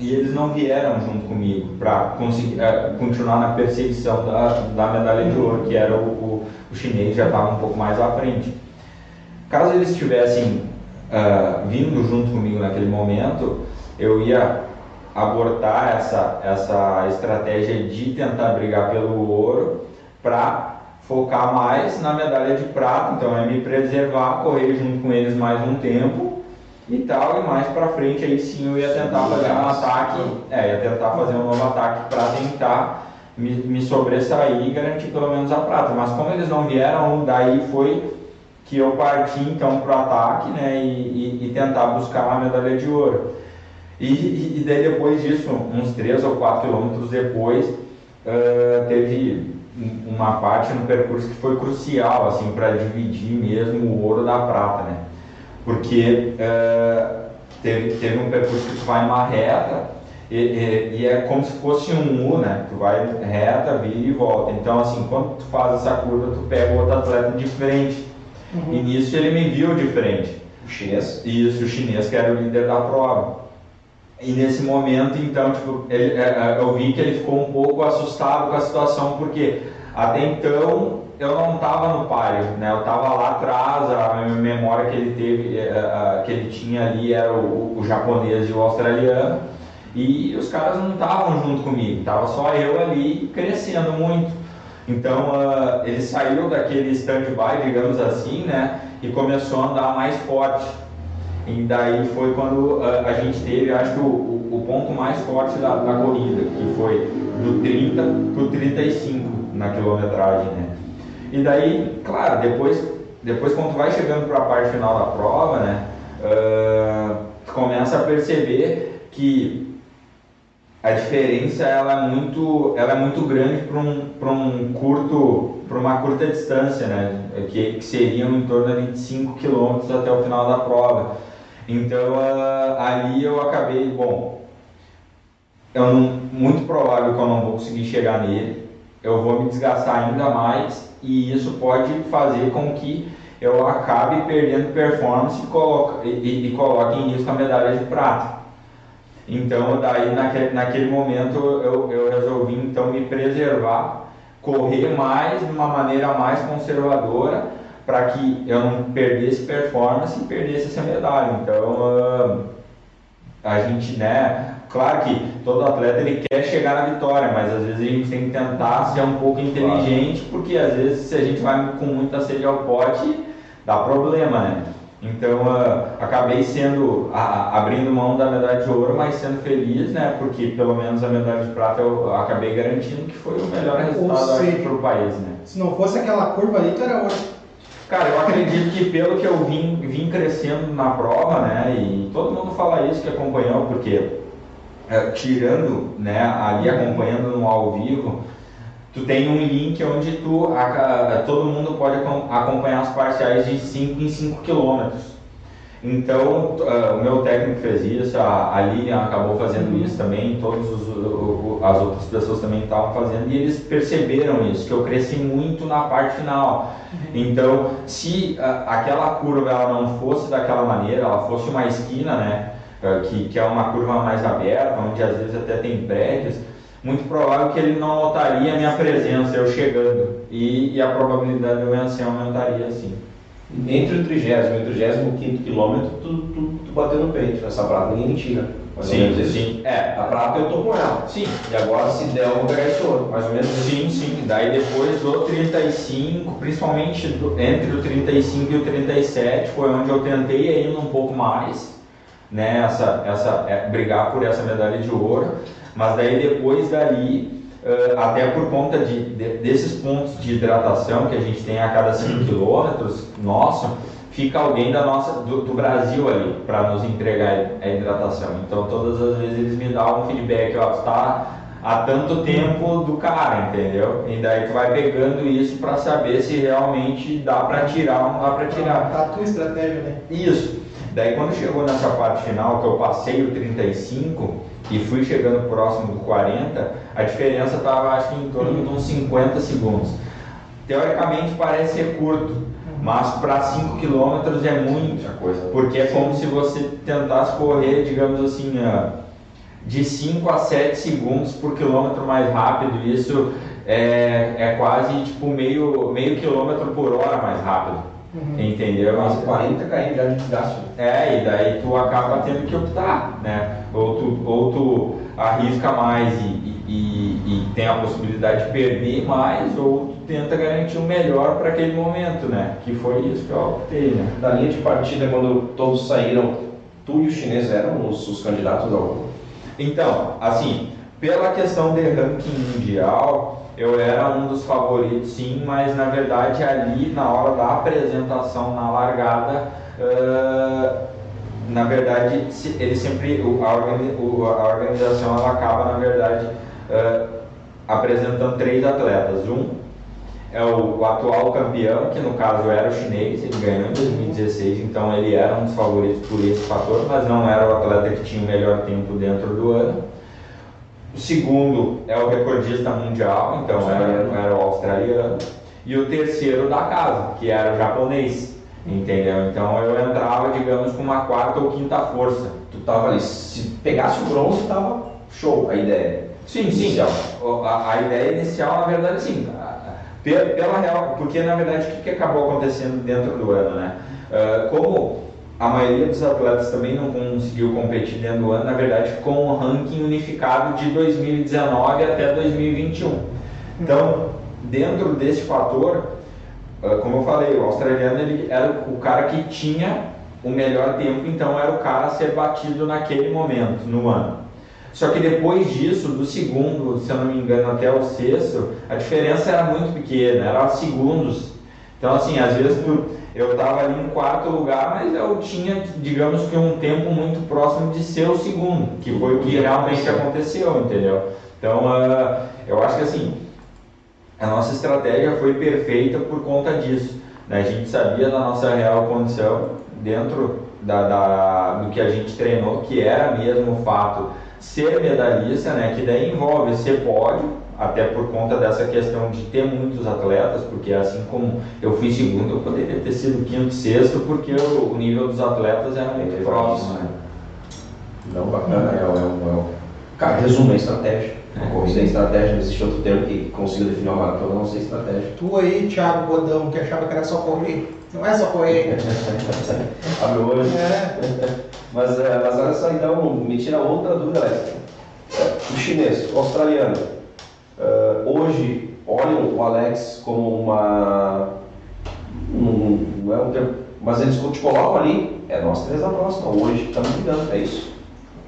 e eles não vieram junto comigo para conseguir uh, continuar na perseguição da, da medalha de ouro, que era o, o, o chinês já estava um pouco mais à frente. Caso eles tivessem uh, vindo junto comigo naquele momento, eu ia abortar essa, essa estratégia de tentar brigar pelo ouro para focar mais na medalha de prata, então é me preservar, correr junto com eles mais um tempo e tal, e mais para frente aí sim eu ia tentar fazer um ataque, é, ia tentar fazer um novo ataque para tentar me, me sobressair e garantir pelo menos a prata, mas como eles não vieram, daí foi que eu parti então para o ataque, né, e, e, e, tentar buscar a medalha de ouro. E, e, daí depois disso, uns 3 ou 4 quilômetros depois, uh, teve uma parte no percurso que foi crucial assim para dividir mesmo o ouro da prata, né? Porque uh, teve, teve um percurso que tu vai uma reta e, e, e, é como se fosse um U, né? Tu vai reta, vira e volta. Então assim, quando tu faz essa curva, tu pega o outro atleta de frente. Uhum. E nisso ele me viu de frente. O chinês? Isso, o chinês que era o líder da prova. E nesse momento, então, tipo, ele, é, é, eu vi que ele ficou um pouco assustado com a situação, porque até então eu não estava no páreo, né? Eu estava lá atrás, a memória que ele teve, é, que ele tinha ali era o, o japonês e o australiano, e os caras não estavam junto comigo, tava só eu ali crescendo muito. Então uh, ele saiu daquele stand-by, digamos assim, né? E começou a andar mais forte. E daí foi quando uh, a gente teve, acho que o, o, ponto mais forte da, da, corrida, que foi do 30 para o 35 na quilometragem, né? E daí, claro, depois, depois quando vai chegando para a parte final da prova, né? Uh, começa a perceber que a diferença ela é muito, ela é muito grande para um, um curto, para uma curta distância, né? Que, que seriam em torno de 25 quilômetros até o final da prova. Então ali eu acabei, bom, eu não, muito provável que eu não vou conseguir chegar nele, eu vou me desgastar ainda mais e isso pode fazer com que eu acabe perdendo performance e coloque, e, e coloque em risco a medalha de prata. Então daí naquele, naquele momento eu, eu resolvi então me preservar, correr mais de uma maneira mais conservadora para que eu não perdesse performance e perdesse essa medalha. Então, uh, a gente, né, claro que todo atleta ele quer chegar na vitória, mas às vezes a gente tem que tentar ser um pouco inteligente, porque às vezes se a gente vai com muita sede ao pote, dá problema, né? Então, uh, acabei sendo, abrindo mão da medalha de ouro, mas sendo feliz, né? Porque pelo menos a medalha de prata eu acabei garantindo que foi o melhor resultado para o país, né? Se não fosse aquela curva ali, tu era outro. Cara, eu acredito que pelo que eu vim, vim crescendo na prova, né, e todo mundo fala isso que acompanhou, porque é, tirando, né, ali acompanhando no ao vivo, tu tem um link onde tu, a, todo mundo pode acompanhar as parciais de 5 em 5 quilômetros. Então, uh, o meu técnico fez isso, a, a Lilian acabou fazendo uhum. isso também, todas as outras pessoas também estavam fazendo, e eles perceberam isso, que eu cresci muito na parte final. Uhum. Então, se uh, aquela curva ela não fosse daquela maneira, ela fosse uma esquina, né, uh, que, que é uma curva mais aberta, onde às vezes até tem prédios, muito provável que ele não notaria a minha presença, eu chegando, e, e a probabilidade de eu vencer aumentaria assim. Entre o trigésimo e o trigésimo quinto quilômetro, tu, tu, tu bateu no peito. Essa prata ninguém me tira. Mais sim, ou menos sim. É, a prata eu tô com ela. Sim. E agora, se der, eu vou pegar esse ouro. Mais ou menos Sim, sim. Daí depois do 35, principalmente do, entre o 35 e o 37, foi onde eu tentei ainda um pouco mais, né? Essa, essa, é, brigar por essa medalha de ouro. Mas daí depois dali Uh, até por conta de, de, desses pontos de hidratação que a gente tem a cada 5 quilômetros, nosso, fica alguém da nossa, do, do Brasil ali para nos entregar a hidratação. Então todas as vezes eles me dão um feedback, ó, está há tanto tempo do cara, entendeu? E daí tu vai pegando isso para saber se realmente dá para tirar ou não dá para tirar. Tá a tua estratégia, né? Isso. Daí quando chegou nessa parte final, que eu passei o 35, e fui chegando próximo do 40, a diferença estava acho que em torno de uns 50 segundos. Teoricamente parece ser curto, mas para 5 km é muita coisa, porque é como se você tentasse correr, digamos assim, de 5 a 7 segundos por quilômetro mais rápido. Isso é, é quase tipo meio, meio quilômetro por hora mais rápido. Uhum. Entendeu? Quase 40 km já de desgaste. É, e daí tu acaba tendo que optar, né? Ou tu, ou tu arrisca mais e, e, e tem a possibilidade de perder mais, ou tu tenta garantir o melhor para aquele momento, né? Que foi isso que eu optei, né? Da linha de partida, quando todos saíram, tu e os chineses eram os, os candidatos ao. Então, assim, pela questão de ranking mundial, eu era um dos favoritos sim, mas na verdade ali na hora da apresentação na largada, uh, na verdade ele sempre a, organização ela acaba na verdade uh, apresentando três atletas. Um é o, atual campeão, que no caso era o chinês, ele ganhou em 2016, então ele era um dos favoritos por esse fator, mas não era o atleta que tinha o melhor tempo dentro do ano. O segundo é o recordista mundial, então era, era o australiano. E o terceiro da casa, que era o japonês. Entendeu? Então eu entrava, digamos, com uma quarta ou quinta força. Tu tava ali, se pegasse o bronze, tava show a ideia. Sim, inicial. sim. A, a, ideia inicial, na verdade, sim. Pela, pela real, porque na verdade o que, que acabou acontecendo dentro do ano, né? Uh, como a maioria dos atletas também não conseguiu competir dentro do ano, na verdade, com o ranking unificado de 2019 até 2021. Então, dentro desse fator, ah, como eu falei, o australiano ele era o cara que tinha o melhor tempo, então era o cara a ser batido naquele momento, no ano. Só que depois disso, do segundo, se eu não me engano, até o sexto, a diferença era muito pequena, era segundos. Então, assim, às vezes eu estava ali em quarto lugar, mas eu tinha, digamos que um tempo muito próximo de ser o segundo, que foi o que realmente aconteceu, entendeu? Então, uh, eu acho que assim, a nossa estratégia foi perfeita por conta disso. Né? A gente sabia da nossa real condição dentro da, da, do que a gente treinou, que era mesmo o fato ser medalhista, né? que daí envolve ser pódio, até por conta dessa questão de ter muitos atletas, porque assim como eu fui segundo, eu poderia ter sido quinto, sexto, porque o, o nível dos atletas era muito é próximo. Né? Não, bacana, é, é, é, Cara, resume a estratégia. É. Corrida é estratégia, não existe outro termo que consiga definir uma maratona, não sei estratégia. Tu aí, Thiago Godão, que achava que era só correr. Não é só correr. Abre o olho. É. Mas, é, mas olha só, então, me tira outra dúvida, Alex. O chinês, o australiano, Uh, hoje olham o Alex como uma. Um, não é um termo, mas eles te colocam ali, é nós três na próxima, hoje estamos brigando, é isso.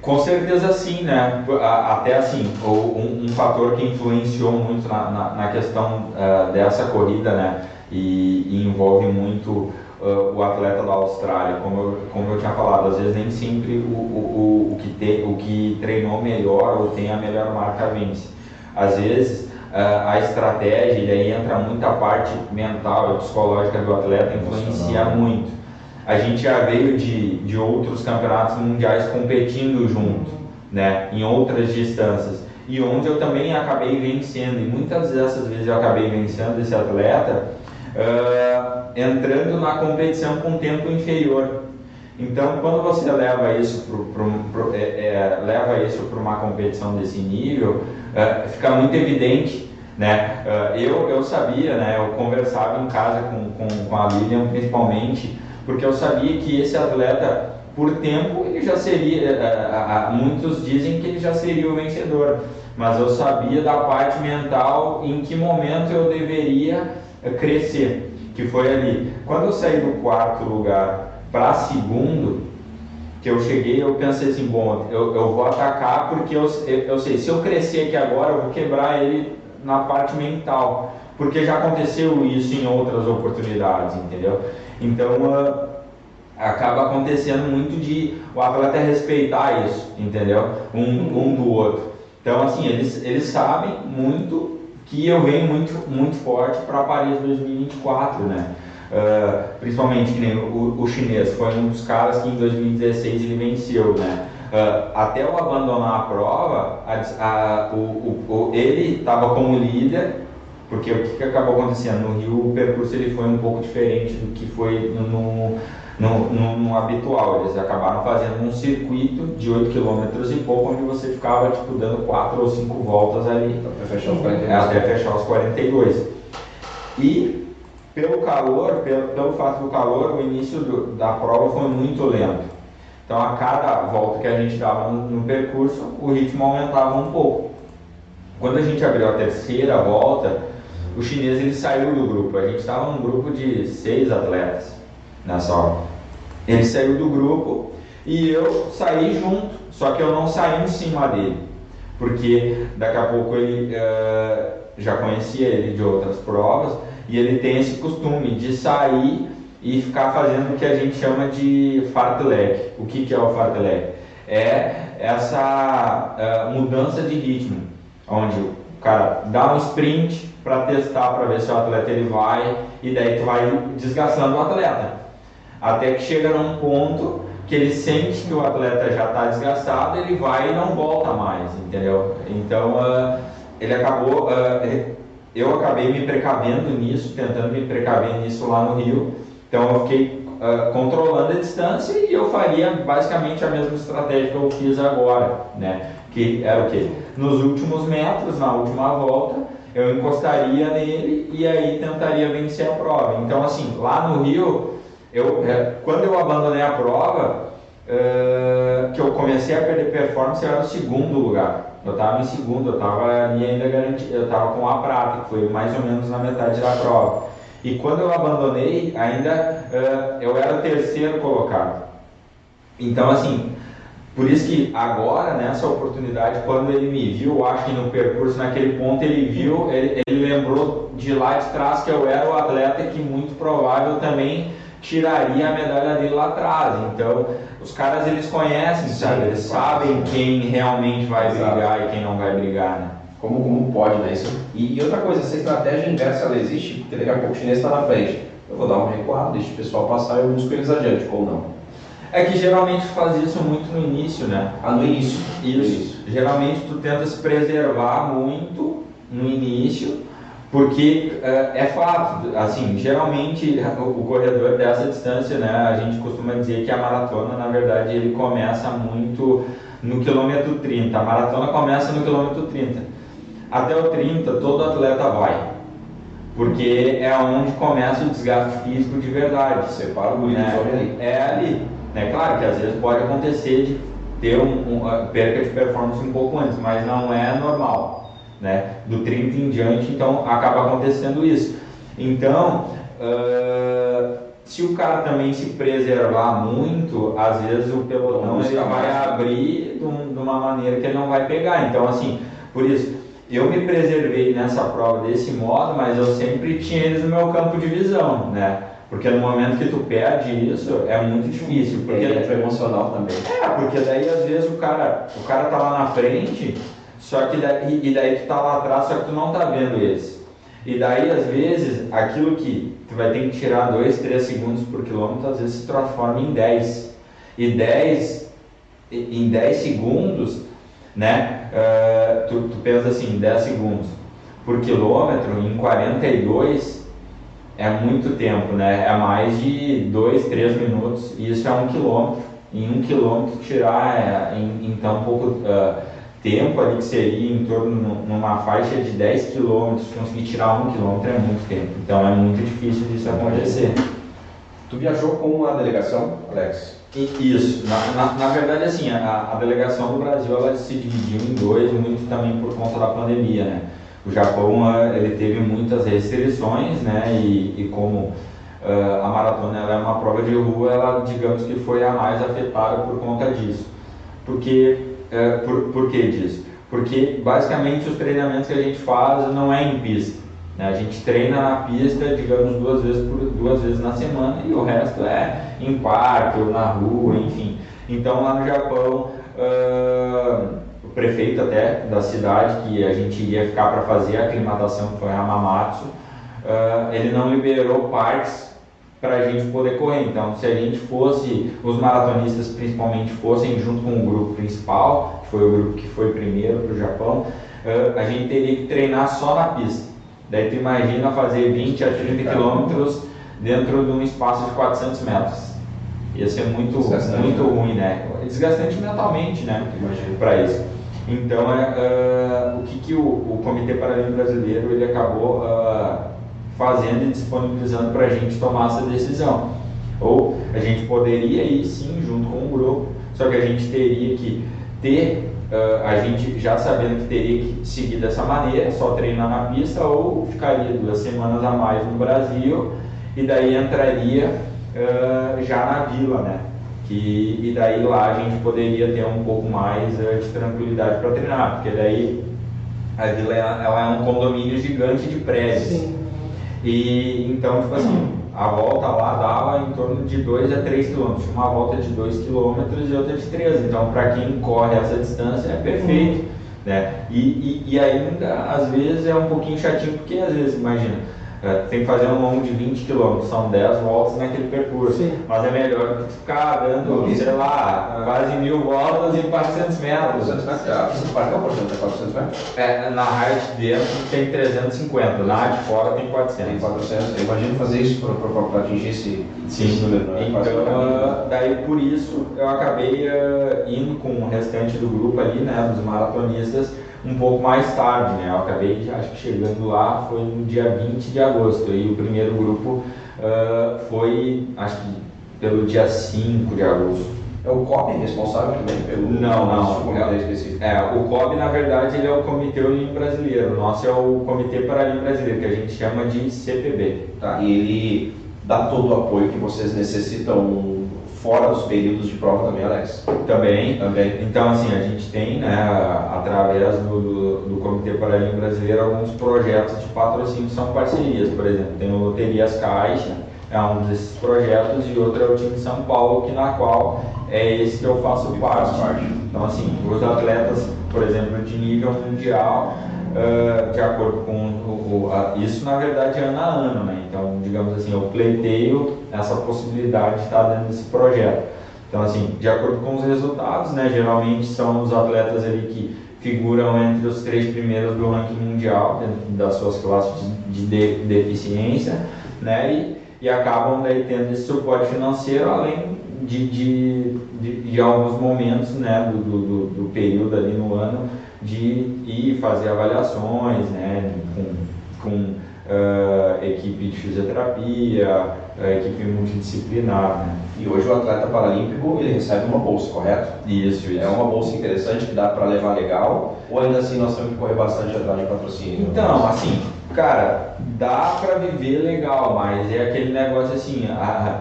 Com certeza sim, né? Até assim, um, um fator que influenciou muito na, na, na questão uh, dessa corrida, né? E, e envolve muito uh, o atleta da Austrália, como eu, como eu tinha falado, às vezes nem sempre o, o, o, que te, o que treinou melhor ou tem a melhor marca vence. Às vezes a estratégia, e aí entra muita parte mental e psicológica do atleta, influencia muito. A gente já veio de, de outros campeonatos mundiais competindo junto, né, em outras distâncias e onde eu também acabei vencendo, e muitas dessas vezes eu acabei vencendo esse atleta uh, entrando na competição com tempo inferior. Então, quando você leva isso para é, é, uma competição desse nível, uh, fica muito evidente, né? Uh, eu, eu sabia, né? Eu conversava em casa com, com, com a Lilian, principalmente, porque eu sabia que esse atleta por tempo ele já seria, uh, uh, muitos dizem que ele já seria o vencedor, mas eu sabia da parte mental em que momento eu deveria crescer, que foi ali. Quando eu saí do quarto lugar para segundo, que eu cheguei, eu pensei assim, bom, eu, eu vou atacar porque eu, eu, eu sei, se eu crescer aqui agora, eu vou quebrar ele na parte mental, porque já aconteceu isso em outras oportunidades, entendeu? Então, uh, acaba acontecendo muito de o atleta respeitar isso, entendeu? Um, um do outro. Então, assim, eles, eles sabem muito que eu venho muito, muito forte para Paris 2024, né? Uh, principalmente que nem o, o, chinês foi um dos caras que em 2016 ele venceu, né? Uh, até eu abandonar a prova, a, a, o, o, ele estava como líder, porque o que, que, acabou acontecendo no Rio, o percurso ele foi um pouco diferente do que foi no, no, no, no, habitual. Eles acabaram fazendo um circuito de 8 km e pouco, onde você ficava tipo, dando 4 ou 5 voltas ali. Até fechar os 42. Até fechar os 42. E pelo calor, pelo, pelo fato do calor, o início do, da prova foi muito lento. Então a cada volta que a gente dava no, no percurso, o ritmo aumentava um pouco. Quando a gente abriu a terceira volta, o chinês ele saiu do grupo. A gente estava num grupo de seis atletas nessa hora. Ele saiu do grupo e eu saí junto, só que eu não saí em cima dele, porque daqui a pouco ele uh, já conhecia ele de outras provas e ele tem esse costume de sair e ficar fazendo o que a gente chama de fartlek. O que, que é o fartlek? É essa uh, mudança de ritmo, onde o cara dá um sprint para testar para ver se o atleta ele vai e daí tu vai desgastando o atleta até que chega num ponto que ele sente que o atleta já está desgastado, ele vai e não volta mais, entendeu? Então uh, ele acabou, uh, eu acabei me precavendo nisso, tentando me precaver nisso lá no Rio. Então eu fiquei uh, controlando a distância e eu faria basicamente a mesma estratégia que eu fiz agora, né? Que era o quê? Nos últimos metros, na última volta, eu encostaria nele e aí tentaria vencer a prova. Então assim, lá no Rio eu, é, quando eu abandonei a prova, é, que eu comecei a perder performance, eu era o segundo lugar. Eu estava em segundo, eu estava ainda garantido, eu estava com a prata, que foi mais ou menos na metade da prova. E quando eu abandonei, ainda é, eu era o terceiro colocado. Então, assim, por isso que agora, nessa oportunidade, quando ele me viu, acho que no percurso, naquele ponto, ele viu, ele, ele lembrou de lá de trás que eu era o atleta que muito provável também tiraria a medalha dele lá atrás. Então, os caras eles conhecem, sabe? Eles sabem quem realmente vai Exato. brigar e quem não vai brigar, né? Como, como pode, né? Isso, e, e outra coisa, essa estratégia inversa ela existe, porque daqui a pouco o chinês está na frente. Eu vou dar uma recuada, deixa o pessoal passar e eu busco eles adiante, ou não. É que geralmente faz isso muito no início, né? Ah, no início. Isso. isso. Geralmente tu tenta se preservar muito no início porque é, é fato, assim, geralmente o corredor dessa distância, né, a gente costuma dizer que a maratona, na verdade, ele começa muito no quilômetro 30. A maratona começa no quilômetro 30. Até o 30, todo atleta vai. Porque é onde começa o desgaste físico de verdade. Separa o né? ali. É ali. Né? Claro que às vezes pode acontecer de ter um, um, perca de performance um pouco antes, mas não é normal né? do 30 em diante, então acaba acontecendo isso. Então, uh, se o cara também se preservar muito, às vezes o pelotão ele vai abrir de, uma maneira que ele não vai pegar. Então, assim, por isso, eu me preservei nessa prova desse modo, mas eu sempre tinha eles no meu campo de visão, né? Porque no momento que tu perde isso, é muito difícil. Porque é emocional também. É, porque daí às vezes o cara, o cara tá lá na frente, só que daí, e daí tu tá lá atrás, só que tu não tá vendo eles. E daí às vezes aquilo que tu vai ter que tirar 2, 3 segundos por quilômetro, às vezes se transforma em 10. E 10, em 10 segundos, né? Uh, tu, tu pensa assim, 10 segundos por quilômetro, em 42 é muito tempo, né? É mais de 2, 3 minutos, e isso é um quilômetro. Em um quilômetro tirar é, em, em tão pouco uh, tempo ali que seria em torno numa faixa de 10 quilômetros, conseguir tirar um quilômetro é muito tempo. Então é muito difícil disso acontecer. Tu viajou com a delegação, Alex? Isso. Na, na, na verdade, assim, a, a, delegação do Brasil ela se dividiu em dois, muito também por conta da pandemia, né? O Japão ele teve muitas restrições, né? E, e como uh, a maratona é uma prova de rua, ela digamos que foi a mais afetada por conta disso. Porque, uh, por, por que disso? Porque basicamente os treinamentos que a gente faz não é em pista. Né? A gente treina na pista, digamos, duas vezes, por, duas vezes na semana e o resto é em parque ou na rua, enfim. Então lá no Japão. Uh, prefeito até da cidade que a gente iria ficar para fazer a aclimatação, que foi Hamamatsu, uh, ele não liberou parques para a gente poder correr. Então, se a gente fosse, os maratonistas principalmente fossem junto com o grupo principal, que foi o grupo que foi primeiro para o Japão, uh, a gente teria que treinar só na pista. Daí tu imagina fazer 20 a 30 quilômetros dentro de um espaço de 400 metros. Ia ser muito, muito ruim, né? Desgastante mentalmente, né? Para isso. Então, é, uh, o que, que o, o, Comitê Paralímpico Brasileiro ele acabou uh, fazendo e disponibilizando para a gente tomar essa decisão? Ou a gente poderia ir sim junto com o grupo, só que a gente teria que ter, uh, a gente já sabendo que teria que seguir dessa maneira, só treinar na pista, ou ficaria duas semanas a mais no Brasil e daí entraria já na vila, né? que, e daí lá a gente poderia ter um pouco mais uh, de tranquilidade para treinar, porque daí a vila é, ela é um condomínio gigante de prédios. Sim. E então, tipo assim, a volta lá dava em torno de 2 a 3 quilômetros, uma volta de 2 quilômetros e outra de 3. Então, para quem corre essa distância é perfeito. Né? E, e, e ainda, às vezes, é um pouquinho chatinho, porque às vezes, imagina, é, tem que fazer um longo de 20 km, são 10 voltas naquele percurso. Sim. Mas é melhor do que ficar dando, sei lá, quase mil voltas em 400 metros. 400 metros? É o portanto é 400 metros? É, na área de dentro tem 350, na de fora tem 400. Tem 400, eu imagino fazer isso para atingir esse, Sim. esse número. Né? Então, uh, daí por isso eu acabei uh, indo com o restante do grupo ali, né, dos maratonistas, um pouco mais tarde, né? Eu acabei, acho que chegando lá foi no dia 20 de agosto e o primeiro grupo uh, foi, acho que pelo dia 5 de agosto. É o COB responsável também pelo não, não, é, específico? É, o COB na verdade ele é o Comitê Olímpico Brasileiro, o nosso é o Comitê Paralímpico Brasileiro, que a gente chama de CPB. Tá, e ele dá todo o apoio que vocês necessitam fora dos períodos de prova também, Alex? Também. também. Então, assim, a gente tem, né, através do, do, do Comitê Paralímpico Brasileiro, alguns projetos de patrocínio que são parcerias. Por exemplo, tem o Loterias Caixa, é um desses projetos, e outro é o time de São Paulo, que na qual é esse que eu faço parte. Então, assim, os atletas, por exemplo, de nível mundial, uh, de acordo com a, isso, na verdade, é ano a ano, né? Então, digamos assim, eu pleiteio essa possibilidade de estar dentro desse projeto. Então, assim, de acordo com os resultados, né? Geralmente são os atletas ali que figuram entre os três primeiros do ranking mundial, dentro das suas classes de, de deficiência, né? E, e acabam daí tendo esse suporte financeiro, além de, de, de, de alguns momentos né, do, do, do, período ali no ano de ir fazer avaliações né, com, com uh, equipe de fisioterapia, uh, equipe multidisciplinar. Né. E hoje o atleta paralímpico ele recebe uma bolsa, correto? Isso, isso. É uma bolsa interessante que dá para levar legal, ou ainda assim nós temos que correr bastante atrás de patrocínio? Então, assim, cara, dá para viver legal, mas é aquele negócio assim, a,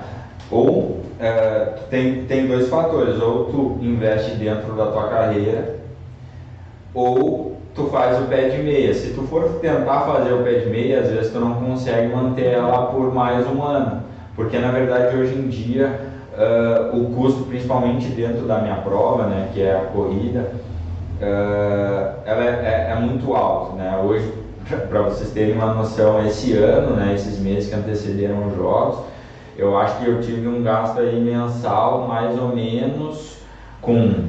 ou tem, tem dois fatores, ou tu investe dentro da tua carreira ou tu faz o pé de meia. Se tu for tentar fazer o pé de meia, às vezes tu não consegue manter ela por mais um ano, porque na verdade hoje em dia uh, o custo, principalmente dentro da minha prova, né, que é a corrida, uh, ela é, é, é, muito alto, né? Hoje, para vocês terem uma noção, esse ano, né, esses meses que antecederam os jogos, eu acho que eu tive um gasto aí mensal mais ou menos com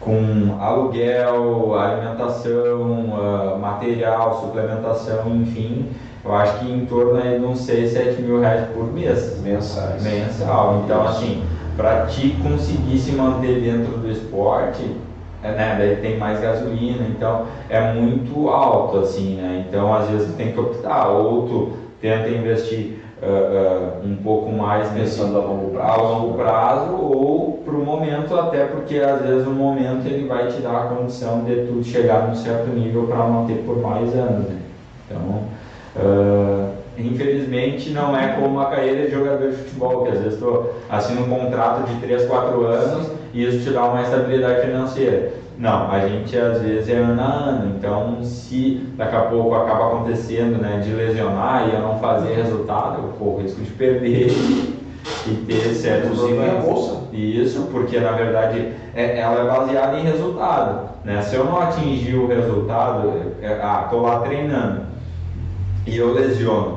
com aluguel, alimentação, uh, material, suplementação, enfim, eu acho que em torno aí de uns 6, 7 mil reais por mês. Mensais. Mensal. Então, assim, para ti conseguir se manter dentro do esporte, é, né, daí tem mais gasolina, então é muito alto, assim, né? Então, às vezes, tem que optar, ou tu tenta investir uh, uh, um pouco mais pensando a longo prazo, a longo prazo ou para o momento, até porque às vezes o momento ele vai te dar a condição de tu chegar num certo nível para manter por mais anos. Né? Então, uh, infelizmente não é como uma carreira de jogador de futebol, que às vezes tu assina um contrato de 3, 4 anos e isso te dá uma estabilidade financeira. Não, a gente às vezes é ano a ano, então se daqui a pouco acaba acontecendo né, de lesionar e eu não fazer resultado, eu corro risco de perder e ter certos bolsa. Isso, porque na verdade é, ela é baseada em resultado. Né? Se eu não atingir o resultado, é, ah, estou lá treinando e eu lesiono.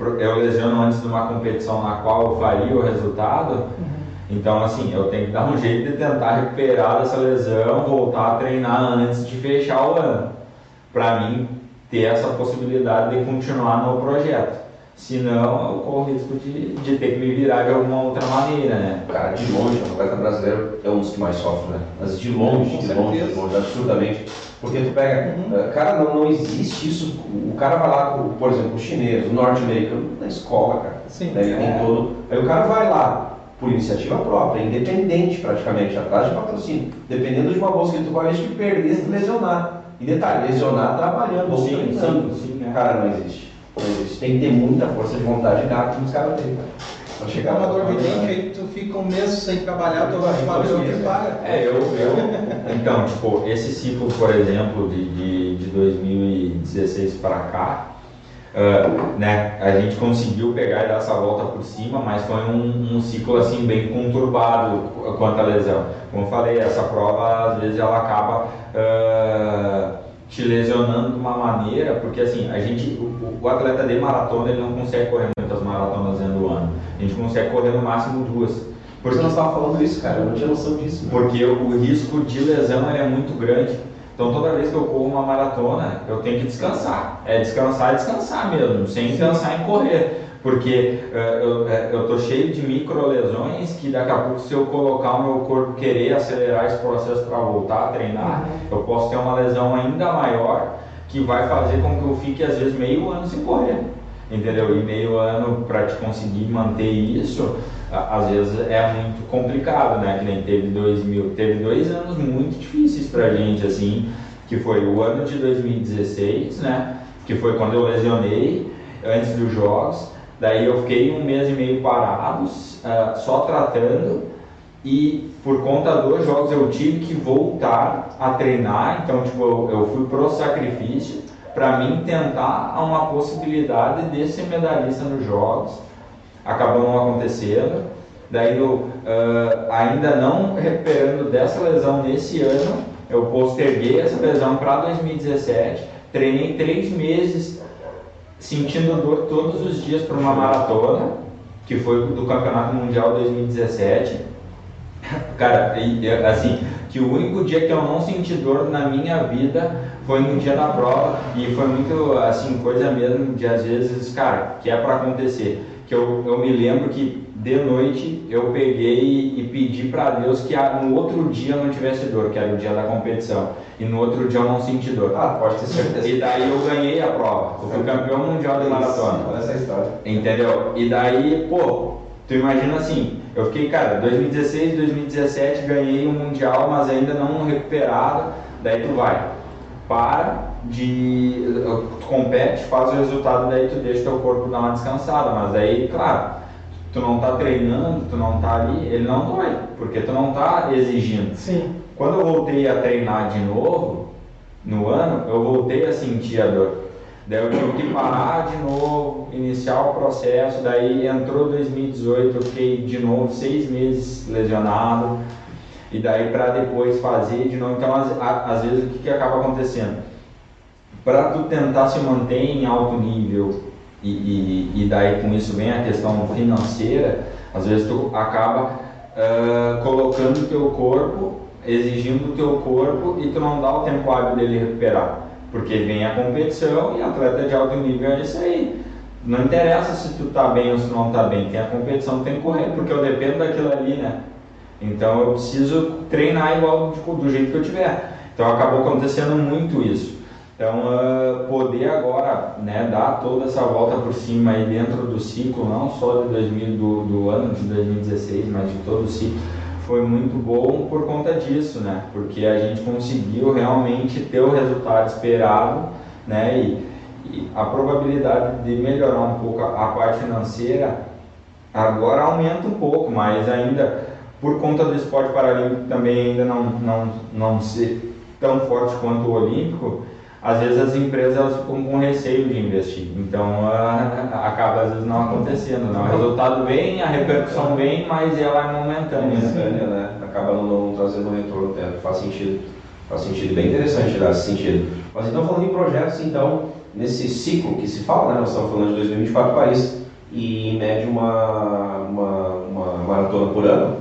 Eu lesiono antes de uma competição na qual eu faria o resultado. Uhum então, assim, eu tenho que dar um jeito de tentar recuperar dessa lesão, voltar a treinar antes de fechar o ano, para mim ter essa possibilidade de continuar no projeto. Senão, eu corro risco de, de ter que me virar de alguma outra maneira, né? Cara, de longe, o atleta brasileiro é um dos que mais sofre, né? Mas de longe, de longe, de longe, absurdamente. Porque tu pega, uhum. uh, cara, não, não existe isso. O cara vai lá, por exemplo, o chinês, o norte-americano, na escola, cara. Sim. Né? É. todo. Aí o cara vai lá, por iniciativa própria, independente praticamente, atrás de patrocínio. Dependendo de uma bolsa que tu vai que perder se lesionar. E detalhe, lesionar trabalhando ou treinando. Sim, sim, é. Cara, não existe. não existe. Tem que ter muita força de vontade nata que os caras têm, cara. Pra chegar uma dor de dente, aí tu fica um mês sem trabalhar, tu vai uma que paga. É, eu, eu. Então, tipo, esse ciclo, por exemplo, de, de, de 2016 para cá, Uh, né, a gente conseguiu pegar e dar essa volta por cima, mas foi um, um, ciclo assim bem conturbado quanto à lesão. Como eu falei, essa prova às vezes ela acaba uh, te lesionando de uma maneira, porque assim, a gente, o, o, atleta de maratona ele não consegue correr muitas maratonas dentro do ano. A gente consegue correr no máximo duas. Porque, Você não estava falando isso, cara, eu não tinha noção disso. Né? Porque o, risco de lesão é muito grande. Então toda vez que eu corro uma maratona, eu tenho que descansar. É descansar descansar mesmo, sem pensar em correr. Porque uh, eu, eu tô cheio de micro lesões que daqui a pouco se eu colocar o meu corpo querer acelerar esse processo para voltar a treinar, uhum. eu posso ter uma lesão ainda maior que vai fazer com que eu fique às vezes meio ano sem correr. Entendeu? E meio ano para te conseguir manter isso, às vezes é muito complicado, né? Que nem teve dois mil, teve dois anos muito difíceis pra gente, assim, que foi o ano de 2016, né? Que foi quando eu lesionei antes dos jogos. Daí eu fiquei um mês e meio parados, uh, só tratando, e por conta dos jogos eu tive que voltar a treinar, então tipo, eu, eu fui pro sacrifício para mim tentar uma possibilidade de ser medalhista nos jogos acabou não acontecendo. Daí, eu, uh, ainda não recuperando dessa lesão nesse ano, eu posterguei essa lesão para 2017. Treinei três meses sentindo dor todos os dias para uma maratona, que foi do Campeonato Mundial 2017. Cara, assim, que o único dia que eu não senti dor na minha vida foi no dia da prova e foi muito, assim, coisa mesmo de às vezes, cara, que é para acontecer que eu, eu me lembro que de noite eu peguei e pedi para Deus que no outro dia eu não tivesse dor, que era o dia da competição. E no outro dia eu não senti dor. Ah, pode ter certeza. E daí eu ganhei a prova. Eu fui campeão mundial de maratona. Olha essa história. Entendeu? E daí, pô, tu imagina assim, eu fiquei, cara, 2016, 2017 ganhei um mundial, mas ainda não recuperado. Daí tu vai, para, de tu compete, faz o resultado, daí tu deixa teu corpo dar uma descansada, mas aí, claro, tu não tá treinando, tu não tá ali, ele não dói, porque tu não tá exigindo. Sim. Quando eu voltei a treinar de novo, no ano, eu voltei a sentir a dor. Daí eu tive que parar de novo, iniciar o processo, daí entrou 2018, eu fiquei de novo seis meses lesionado, e daí para depois fazer de novo. Então, às, vezes, o que, que acaba acontecendo? Para tu tentar se manter em alto nível, e, e, e, daí com isso vem a questão financeira, às vezes tu acaba uh, colocando o teu corpo exigindo o teu corpo e tu não dá o tempo hábil dele recuperar. Porque vem a competição e atleta de alto nível é isso aí. Não interessa se tu tá bem ou se não tá bem, tem a competição, tem que correr, porque eu dependo daquilo ali, né? Então eu preciso treinar igual tipo, do jeito que eu tiver. Então acabou acontecendo muito isso. Então uh, poder agora né, dar toda essa volta por cima aí dentro do ciclo, não só de 2000, do, do ano de 2016, mas de todo o ciclo foi muito bom por conta disso, né? Porque a gente conseguiu realmente ter o resultado esperado, né? E, e a probabilidade de melhorar um pouco a, a, parte financeira agora aumenta um pouco, mas ainda por conta do esporte paralímpico também ainda não, não, não ser tão forte quanto o olímpico, às vezes as empresas elas ficam com receio de investir. Então acaba às vezes não acontecendo. Não. O resultado vem, a repercussão vem, mas ela é momentânea. Momentânea, né? Acaba não, trazendo um retorno tanto. Faz sentido. Faz sentido, bem interessante dar esse sentido. Mas então falando em projetos, então, nesse ciclo que se fala, né? Nós estamos falando de 2024 Paris e em média uma, uma, uma maratona por ano.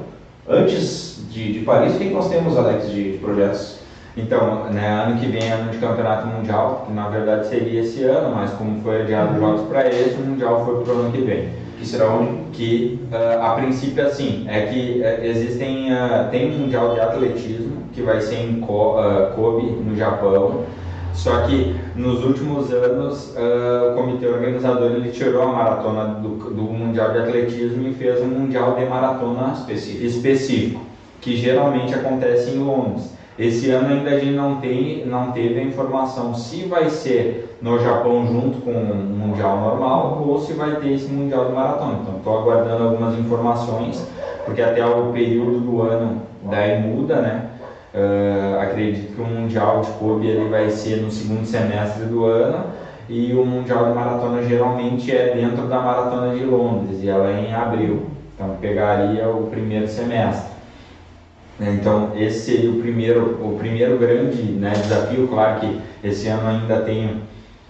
Antes de, de Paris, o que nós temos, Alex, de, de projetos então, né, ano que vem é ano de campeonato mundial, que na verdade seria esse ano, mas como foi adiado os jogos para esse, o mundial foi para o ano que vem. Que será onde? Que uh, a princípio assim, é que uh, existem, uh, tem um mundial de atletismo que vai ser em Kobe, no Japão, só que nos últimos anos o comitê organizador ele tirou a maratona do, do mundial de atletismo e fez um mundial de maratona específico, específico que geralmente acontece em Londres. Esse ano ainda a gente não, tem, não teve a informação se vai ser no Japão junto com o Mundial normal ou se vai ter esse Mundial de Maratona. Então estou aguardando algumas informações, porque até o período do ano daí muda, né? Uh, acredito que o Mundial de Kobe ele vai ser no segundo semestre do ano e o Mundial de Maratona geralmente é dentro da Maratona de Londres e ela é em abril. Então pegaria o primeiro semestre. Né? Então, esse seria o primeiro, o primeiro grande né, desafio. Claro que esse ano ainda tenho,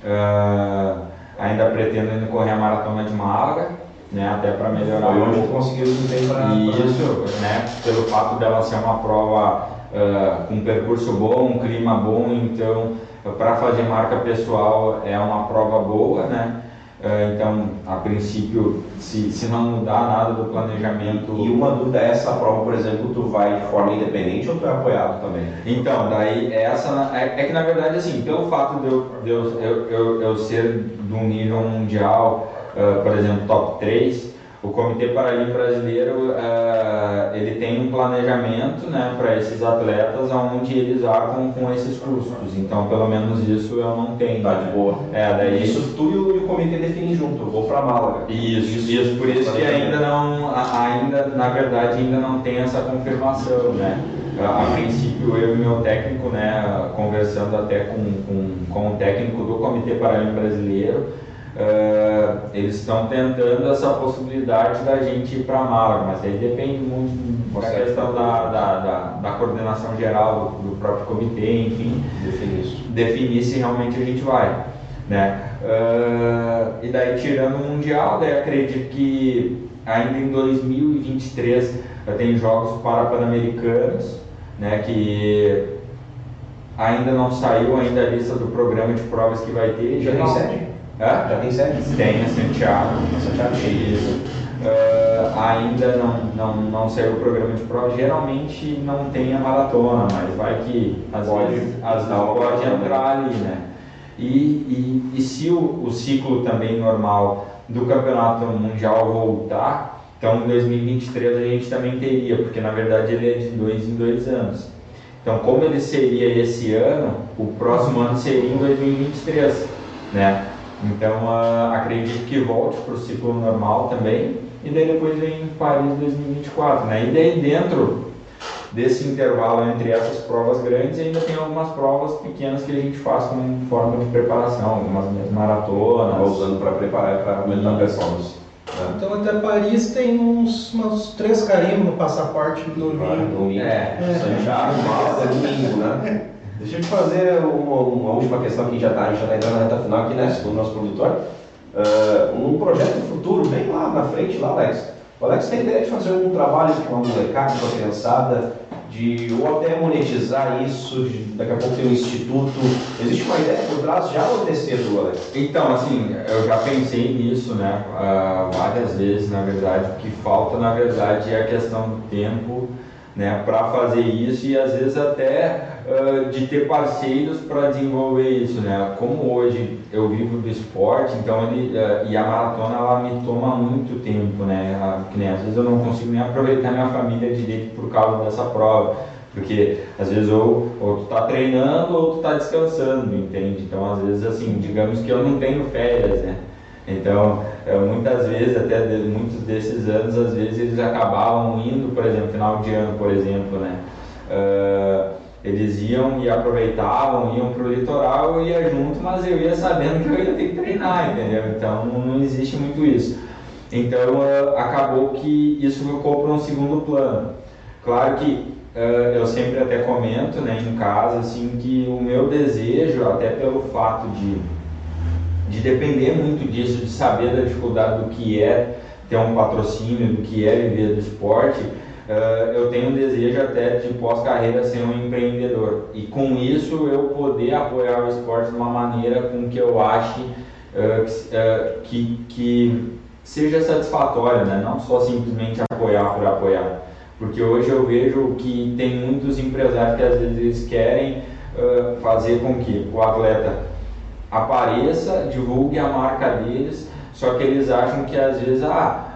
uh, ainda pretendo ainda correr a maratona de Málaga, né, até para melhorar. Foi onde conseguiu para Isso, né, pelo fato dela ser uma prova uh, com um percurso bom, um clima bom, então para fazer marca pessoal é uma prova boa, né? É, então, a princípio, se, se não mudar nada do planejamento. E uma dúvida é essa prova, por exemplo, tu vai de forma independente ou tu é apoiado também? Então, daí essa é, é que na verdade assim, pelo fato de eu, de eu, eu, eu, eu ser de um nível mundial, uh, por exemplo, top 3, o Comitê Paralímpico Brasileiro uh, ele tem um planejamento né, para esses atletas onde eles arcam com esses custos. Então, pelo menos isso eu não tenho. Tá de boa. É, daí... Isso tu e o, comitê definem junto, eu vou para Málaga. Isso, isso, isso, por isso que ainda não, ainda, na verdade, ainda não tem essa confirmação, né? A, a princípio, eu e meu técnico, né, conversando até com, com, com o técnico do Comitê Paralímpico Brasileiro, Uh, eles estão tentando essa possibilidade da gente ir para Málaga, mas aí depende muito da questão da, da, da, da, coordenação geral do, do, próprio comitê, enfim, definir, definir se realmente a gente vai. Né? Uh, e daí, tirando o Mundial, daí acredito que ainda em 2023 tem jogos para Pan-Americanos, né, que ainda não saiu ainda a lista do programa de provas que vai ter. Já tem sede? Hã? Já tem sede? Tem, a Santiago. Santiago. Uh, ainda não, não, não saiu o programa de prova. Geralmente não tem a maratona, mas vai que às pode, vezes as pode entrar ali, né? E, e, e se o, o ciclo também normal do campeonato mundial voltar, então em 2023 a gente também teria, porque na verdade ele é de dois em dois anos. Então, como ele seria esse ano, o próximo ano seria em 2023, né? Então uh, acredito que volte para o ciclo normal também. E daí depois vem Paris 2024, né? E daí dentro desse intervalo entre essas provas grandes ainda tem algumas provas pequenas que a gente faz como forma de preparação, algumas maratonas. Tá usando para preparar para aumentar a performance. Né? Então até Paris tem uns, uns três carimbos no passaporte do domingo. domingo. É, é. Santiago, Malta, domingo, né? Deixa eu te fazer uma, uma última questão que já está, a gente já está entrando na reta final aqui, né, do nosso produtor. Uh, um projeto futuro, bem lá na frente, lá, Alex. O Alex tem ideia de fazer um trabalho com a molecada, com a criançada, de ou até monetizar isso, de, daqui a pouco tem um instituto. Existe uma ideia por trás já ou cedo, Alex? Então, assim, eu já pensei nisso, né, uh, várias vezes, na verdade. O que falta, na verdade, é a questão do tempo né, para fazer isso e às vezes até de ter parceiros para desenvolver isso, né? Como hoje eu vivo do esporte, então ele e a maratona ela me toma muito tempo, né? às vezes eu não consigo nem aproveitar minha família direito por causa dessa prova, porque às vezes ou, ou tu tá treinando ou tu tá descansando, entende? Então às vezes assim, digamos que eu não tenho férias, né? Então, muitas vezes, até de, muitos desses anos, às vezes eles acabavam indo, por exemplo, final de ano, por exemplo, né? Uh, eles iam e aproveitavam, iam para o litoral, eu ia junto, mas eu ia sabendo que eu ia ter que treinar, entendeu? Então, não existe muito isso. Então, uh, acabou que isso ficou para um segundo plano. Claro que uh, eu sempre até comento, né, em casa, assim, que o meu desejo, até pelo fato de de depender muito disso, de saber da dificuldade do que é ter um patrocínio, do que é viver do esporte, uh, eu tenho um desejo até de pós-carreira ser um empreendedor. E com isso eu poder apoiar o esporte de uma maneira com que eu ache uh, uh, que, que seja satisfatória, né? não só simplesmente apoiar por apoiar. Porque hoje eu vejo que tem muitos empresários que às vezes querem fazer com que o atleta apareça, divulgue a marca deles, só que eles acham que às vezes, ah, uh,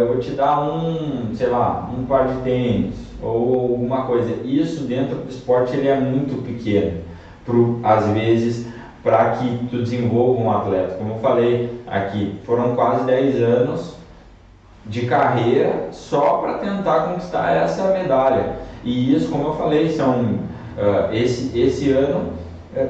eu vou te dar um, sei lá, um par de tênis ou alguma coisa. Isso dentro do esporte ele é muito pequeno, pro, às vezes, para que tu desenvolva um atleta. Como eu falei aqui, foram quase 10 anos de carreira só para tentar conquistar essa medalha. E isso, como eu falei, são uh, esse, esse ano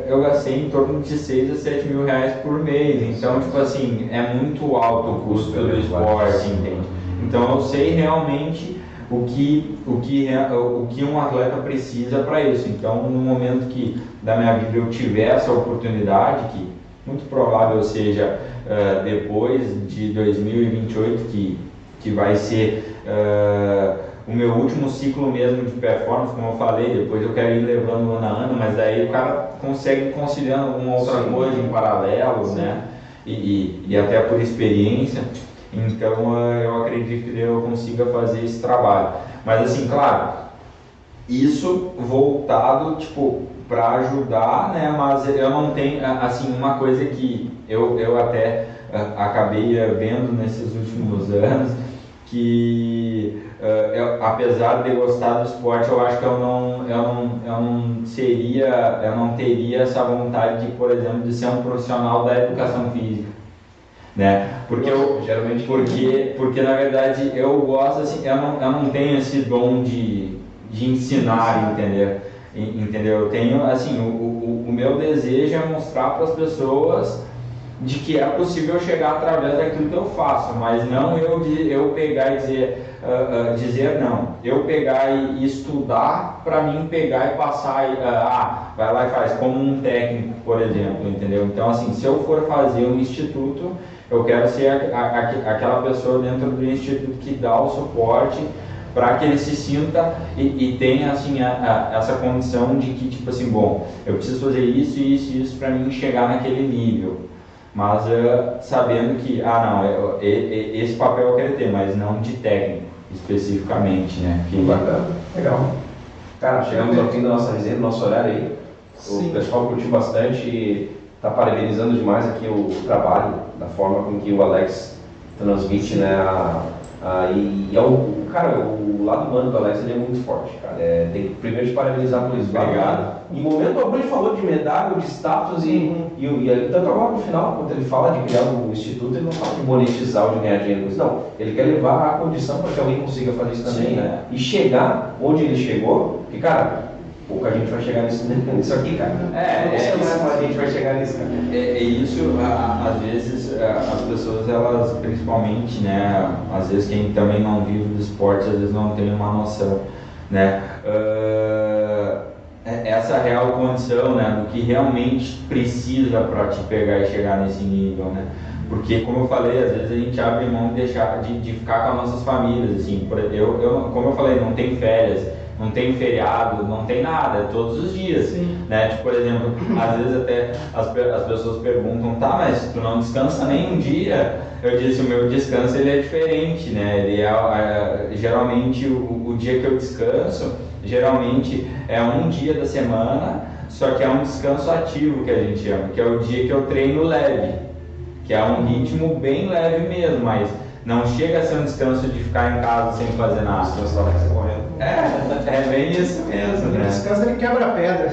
eu gastei em torno de 6 a 7 mil reais por mês. Então, tipo assim, é muito alto o custo do esporte, entende? Então, eu sei realmente o que, o que, o que um atleta precisa para isso. Então, no momento que da minha vida eu tiver essa oportunidade, que muito provável seja uh, depois de 2028, que, que vai ser. Uh, o meu último ciclo mesmo de performance, como eu falei, depois eu quero ir levando ano a ano, mas aí o cara consegue conciliando alguma outra Sim. coisa em paralelo, Sim. né? E, e, e, até por experiência, então eh, eu acredito que eu consiga fazer esse trabalho. Mas assim, claro, isso voltado, tipo, para ajudar, né? Mas eu não tenho, assim, uma coisa que eu, eu até eh, acabei eh, vendo nesses últimos anos, que uh, eu, apesar de gostar do esporte, eu acho que eu não, eu não, eu não seria, eu não teria essa vontade de, por exemplo, de ser um profissional da educação física, né? Porque eu, geralmente, porque, porque na verdade eu gosto assim, eu não, eu não tenho esse dom de, de ensinar, entendeu? Entendeu? Eu tenho assim, o, o, o meu desejo é mostrar para as pessoas de que é possível chegar através daquilo que eu faço, mas não eu, eu pegar e dizer, uh, uh, dizer não. Eu pegar e, estudar para mim pegar e passar, uh, ah, vai lá e faz, como um técnico, por exemplo, entendeu? Então, assim, se eu for fazer um instituto, eu quero ser a, a, a, aquela pessoa dentro do instituto que dá o suporte para que ele se sinta e, e tenha assim essa condição de que tipo assim bom eu preciso fazer isso isso isso para mim chegar naquele nível mas uh, sabendo que, ah não, eu, eu, esse papel eu quero ter, mas não de técnico especificamente, né? Que bacana, legal. Cara, chegamos ao fim da nossa resenha, do nosso horário aí. Sim. O pessoal curtiu bastante e está parabenizando demais aqui o, o, trabalho, da forma com que o Alex transmite né, a, Ah, e, e é o, cara, o lado humano do Alex ele é muito forte, cara. É, tem que primeiro te parabenizar por isso. Obrigado. Em momento algum ele falou de medalha, de status e, e, e tanto agora no final, quando ele fala de criar um instituto, ele não fala de monetizar ou de ganhar dinheiro com isso, não. Ele quer levar a condição para que alguém consiga fazer isso também, Sim, né? E chegar onde ele chegou, porque, cara, pouca gente vai chegar nisso, nisso aqui, cara. É, não sei é, mais como a gente vai chegar nisso, cara. É, é isso, a- a- às vezes a- as pessoas, elas, principalmente, né, às vezes quem também não vive do esporte, às vezes não tem uma noção, né, é- essa real condição, né, do que realmente precisa para te pegar e chegar nesse nível, né, porque como eu falei, às vezes a gente abre mão de deixar, de, de ficar com as nossas famílias, assim, eu, eu, como eu falei, não tem férias, não tem feriado, não tem nada, é todos os dias, né? Tipo, por exemplo, às vezes até as, as pessoas perguntam, tá, mas tu não descansa nem um dia? Eu disse, o meu descanso ele é diferente, né? Ele é, é, geralmente o, o dia que eu descanso, geralmente é um dia da semana, só que é um descanso ativo que a gente chama, que é o dia que eu treino leve, que é um ritmo bem leve mesmo, mas não chega a ser um descanso de ficar em casa sem fazer nada. É correndo. É, é bem isso mesmo, né? descansa, ele quebra a pedra.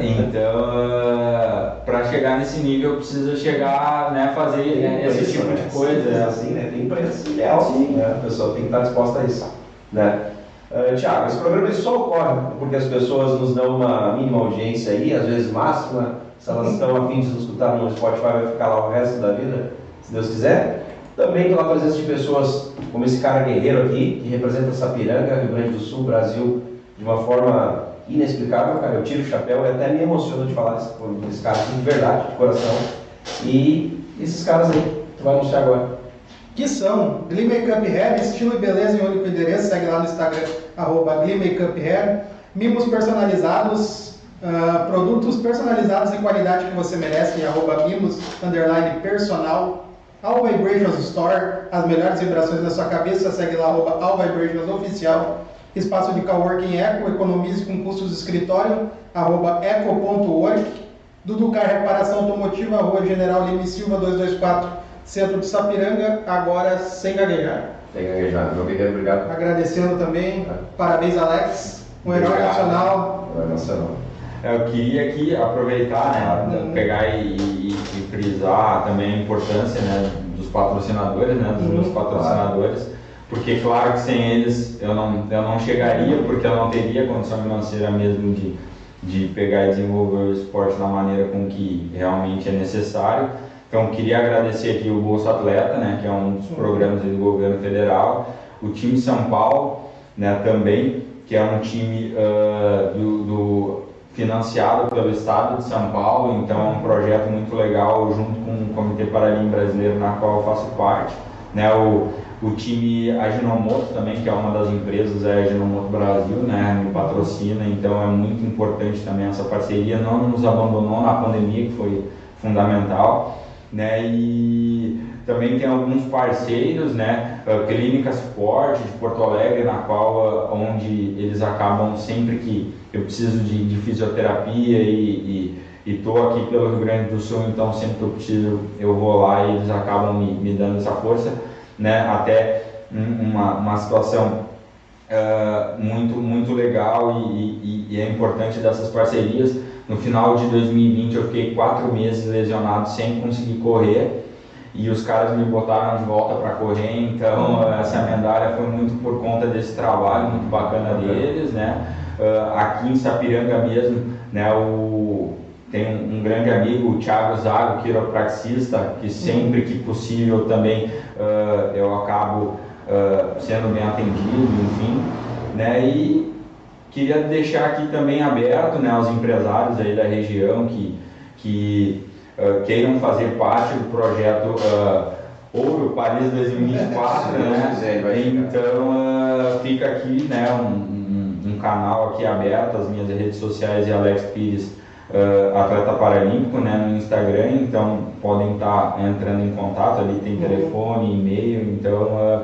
Então, para chegar nesse nível, eu preciso chegar, né, fazer né, esse tipo de coisa. Simples né? assim, né? Tem preço ideal, sim, né? A pessoa tem que estar disposta a isso, né? Uh, Tiago, esse programa só ocorre porque as pessoas nos dão uma mínima audiência aí, às vezes máxima. Se elas estão afim de nos escutar no Spotify, vai ficar lá o resto da vida, se Deus quiser. Também pela presença de pessoas como esse cara guerreiro aqui, que representa Sapiranga, Rio Grande do Sul, Brasil, de uma forma inexplicável, cara. Eu tiro o chapéu e até me emociono de falar desse, cara de verdade, de coração. E esses caras aí, que tu vai anunciar agora. Que são Glee Makeup Hair, estilo e beleza em único endereço. Segue lá no Instagram, arroba Glee Makeup Hair. Mimos personalizados, ah, produtos personalizados em qualidade que você merece, arroba mimos, underline personal. All Vibrations Store, as melhores vibrações da sua cabeça. Segue lá, arroba All Vibrations Oficial. Espaço de coworking Eco, economize com custos de escritório, arroba eco.work. Duducar Reparação Automotiva, Rua General Lima Silva 224, Centro de Sapiranga, agora sem gaguejar. Que gaguejar. Meu guerreiro, obrigado. Agradecendo também, parabéns Alex, um herói nacional. Vai nacional. É, Eu queria aqui aproveitar, né, pegar e, e- e frisar também a importância né, dos patrocinadores, né, dos meus patrocinadores, porque claro que sem eles eu não, eu não chegaria, porque eu não teria condição financeira mesmo de, de pegar e desenvolver o esporte da maneira com que realmente é necessário. Então queria agradecer aqui o Bolsa Atleta, né, que é um dos programas do governo federal, o time São Paulo, né, também, que é um time ah, do- do financiado pelo Estado de São Paulo, então é um projeto muito legal junto com o Comitê Paralímpico Brasileiro, na qual eu faço parte. Né, o, o time Aginomoto também, que é uma das empresas, é Aginomoto Brasil, né, me patrocina, então é muito importante também essa parceria, não nos abandonou na pandemia, que foi fundamental. Né, e também tem alguns parceiros, né, a Clínica Suporte de Porto Alegre, na qual ah, onde eles acabam sempre que eu preciso de, de fisioterapia e estou aqui pelo Rio Grande do Sul, então sempre que eu preciso eu vou lá e eles acabam me, me dando essa força, né, até um- uma, uma situação ah, muito, muito legal e, e- e é importante dessas parcerias. No final de 2020 eu fiquei quatro meses lesionado sem conseguir correr e os caras me botaram de volta para correr, então eh, essa medalha foi muito por conta desse trabalho muito bacana deles, né? Ah, aqui em Sapiranga mesmo, né? O tem um, um grande amigo, o Thiago Zago, quiropraxista, que sempre que possível também ah, eu acabo ah, sendo bem atendido, enfim, né? E queria deixar aqui também aberto, né, aos empresários aí da região que que ah, queiram fazer parte do projeto ah, Ouro Paris 2024, Se Deus né? quiser. Então ah, fica aqui, né, um, um- um canal aqui aberto, as minhas redes sociais e Alex Pires ah, atleta paralímpico, né, no Instagram, então podem estar entrando em contato ali, tem telefone, e-mail, então ah,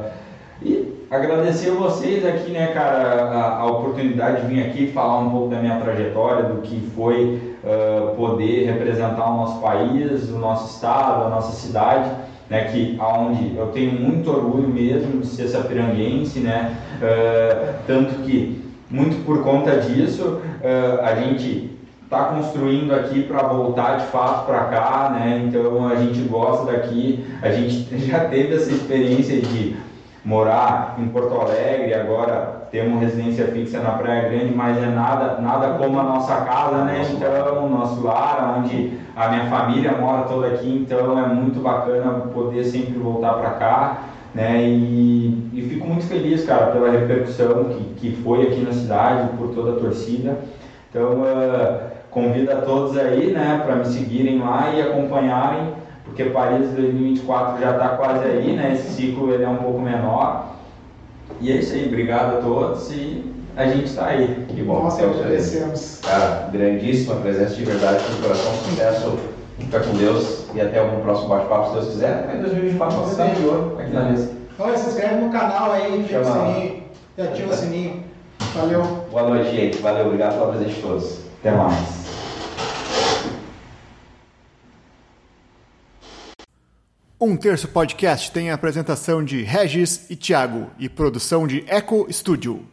e agradecer vocês aqui, né, cara, a, a oportunidade de vir aqui falar um pouco da minha trajetória, do que foi ah, poder representar o nosso país, o nosso estado, a nossa cidade, né, que aonde eu tenho muito orgulho mesmo de ser sapiranguense, né, uh, tanto que muito por conta disso uh, a gente está construindo aqui para voltar de fato para cá, né, então a gente gosta daqui, a gente já teve essa experiência de morar em Porto Alegre, agora temos residência fixa na Praia Grande, mas é nada, nada como a nossa casa, né? Então, o nosso lar, onde a minha família mora toda aqui, então é muito bacana poder sempre voltar para cá, né? E, e, fico muito feliz, cara, pela repercussão que, que foi aqui na cidade, por toda a torcida. Então, uh, convido a todos aí, né, para me seguirem lá e acompanharem porque Paris 2024 já está quase aí, né? Esse ciclo ele é um pouco menor. E é isso aí, obrigado a todos e a gente está aí. Que bom. Nós agradecemos. Cara, grandíssima presença de verdade, com coração, sucesso. Fica com Deus e até o próximo bate-papo, se Deus quiser. Em 2024 vamos estar de ouro aqui na mesa. Olha, se inscreve no canal aí, ativa o sininho. E ativa o sininho. Valeu. Boa noite, gente. Valeu, obrigado pela presença de todos. Até mais. Um Terço Podcast tem a apresentação de Regis e Thiago e produção de Eco Studio.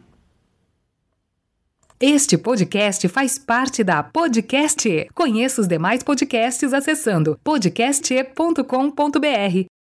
Este podcast faz parte da Podcast. Conheça os demais podcasts acessando podcast.com.br.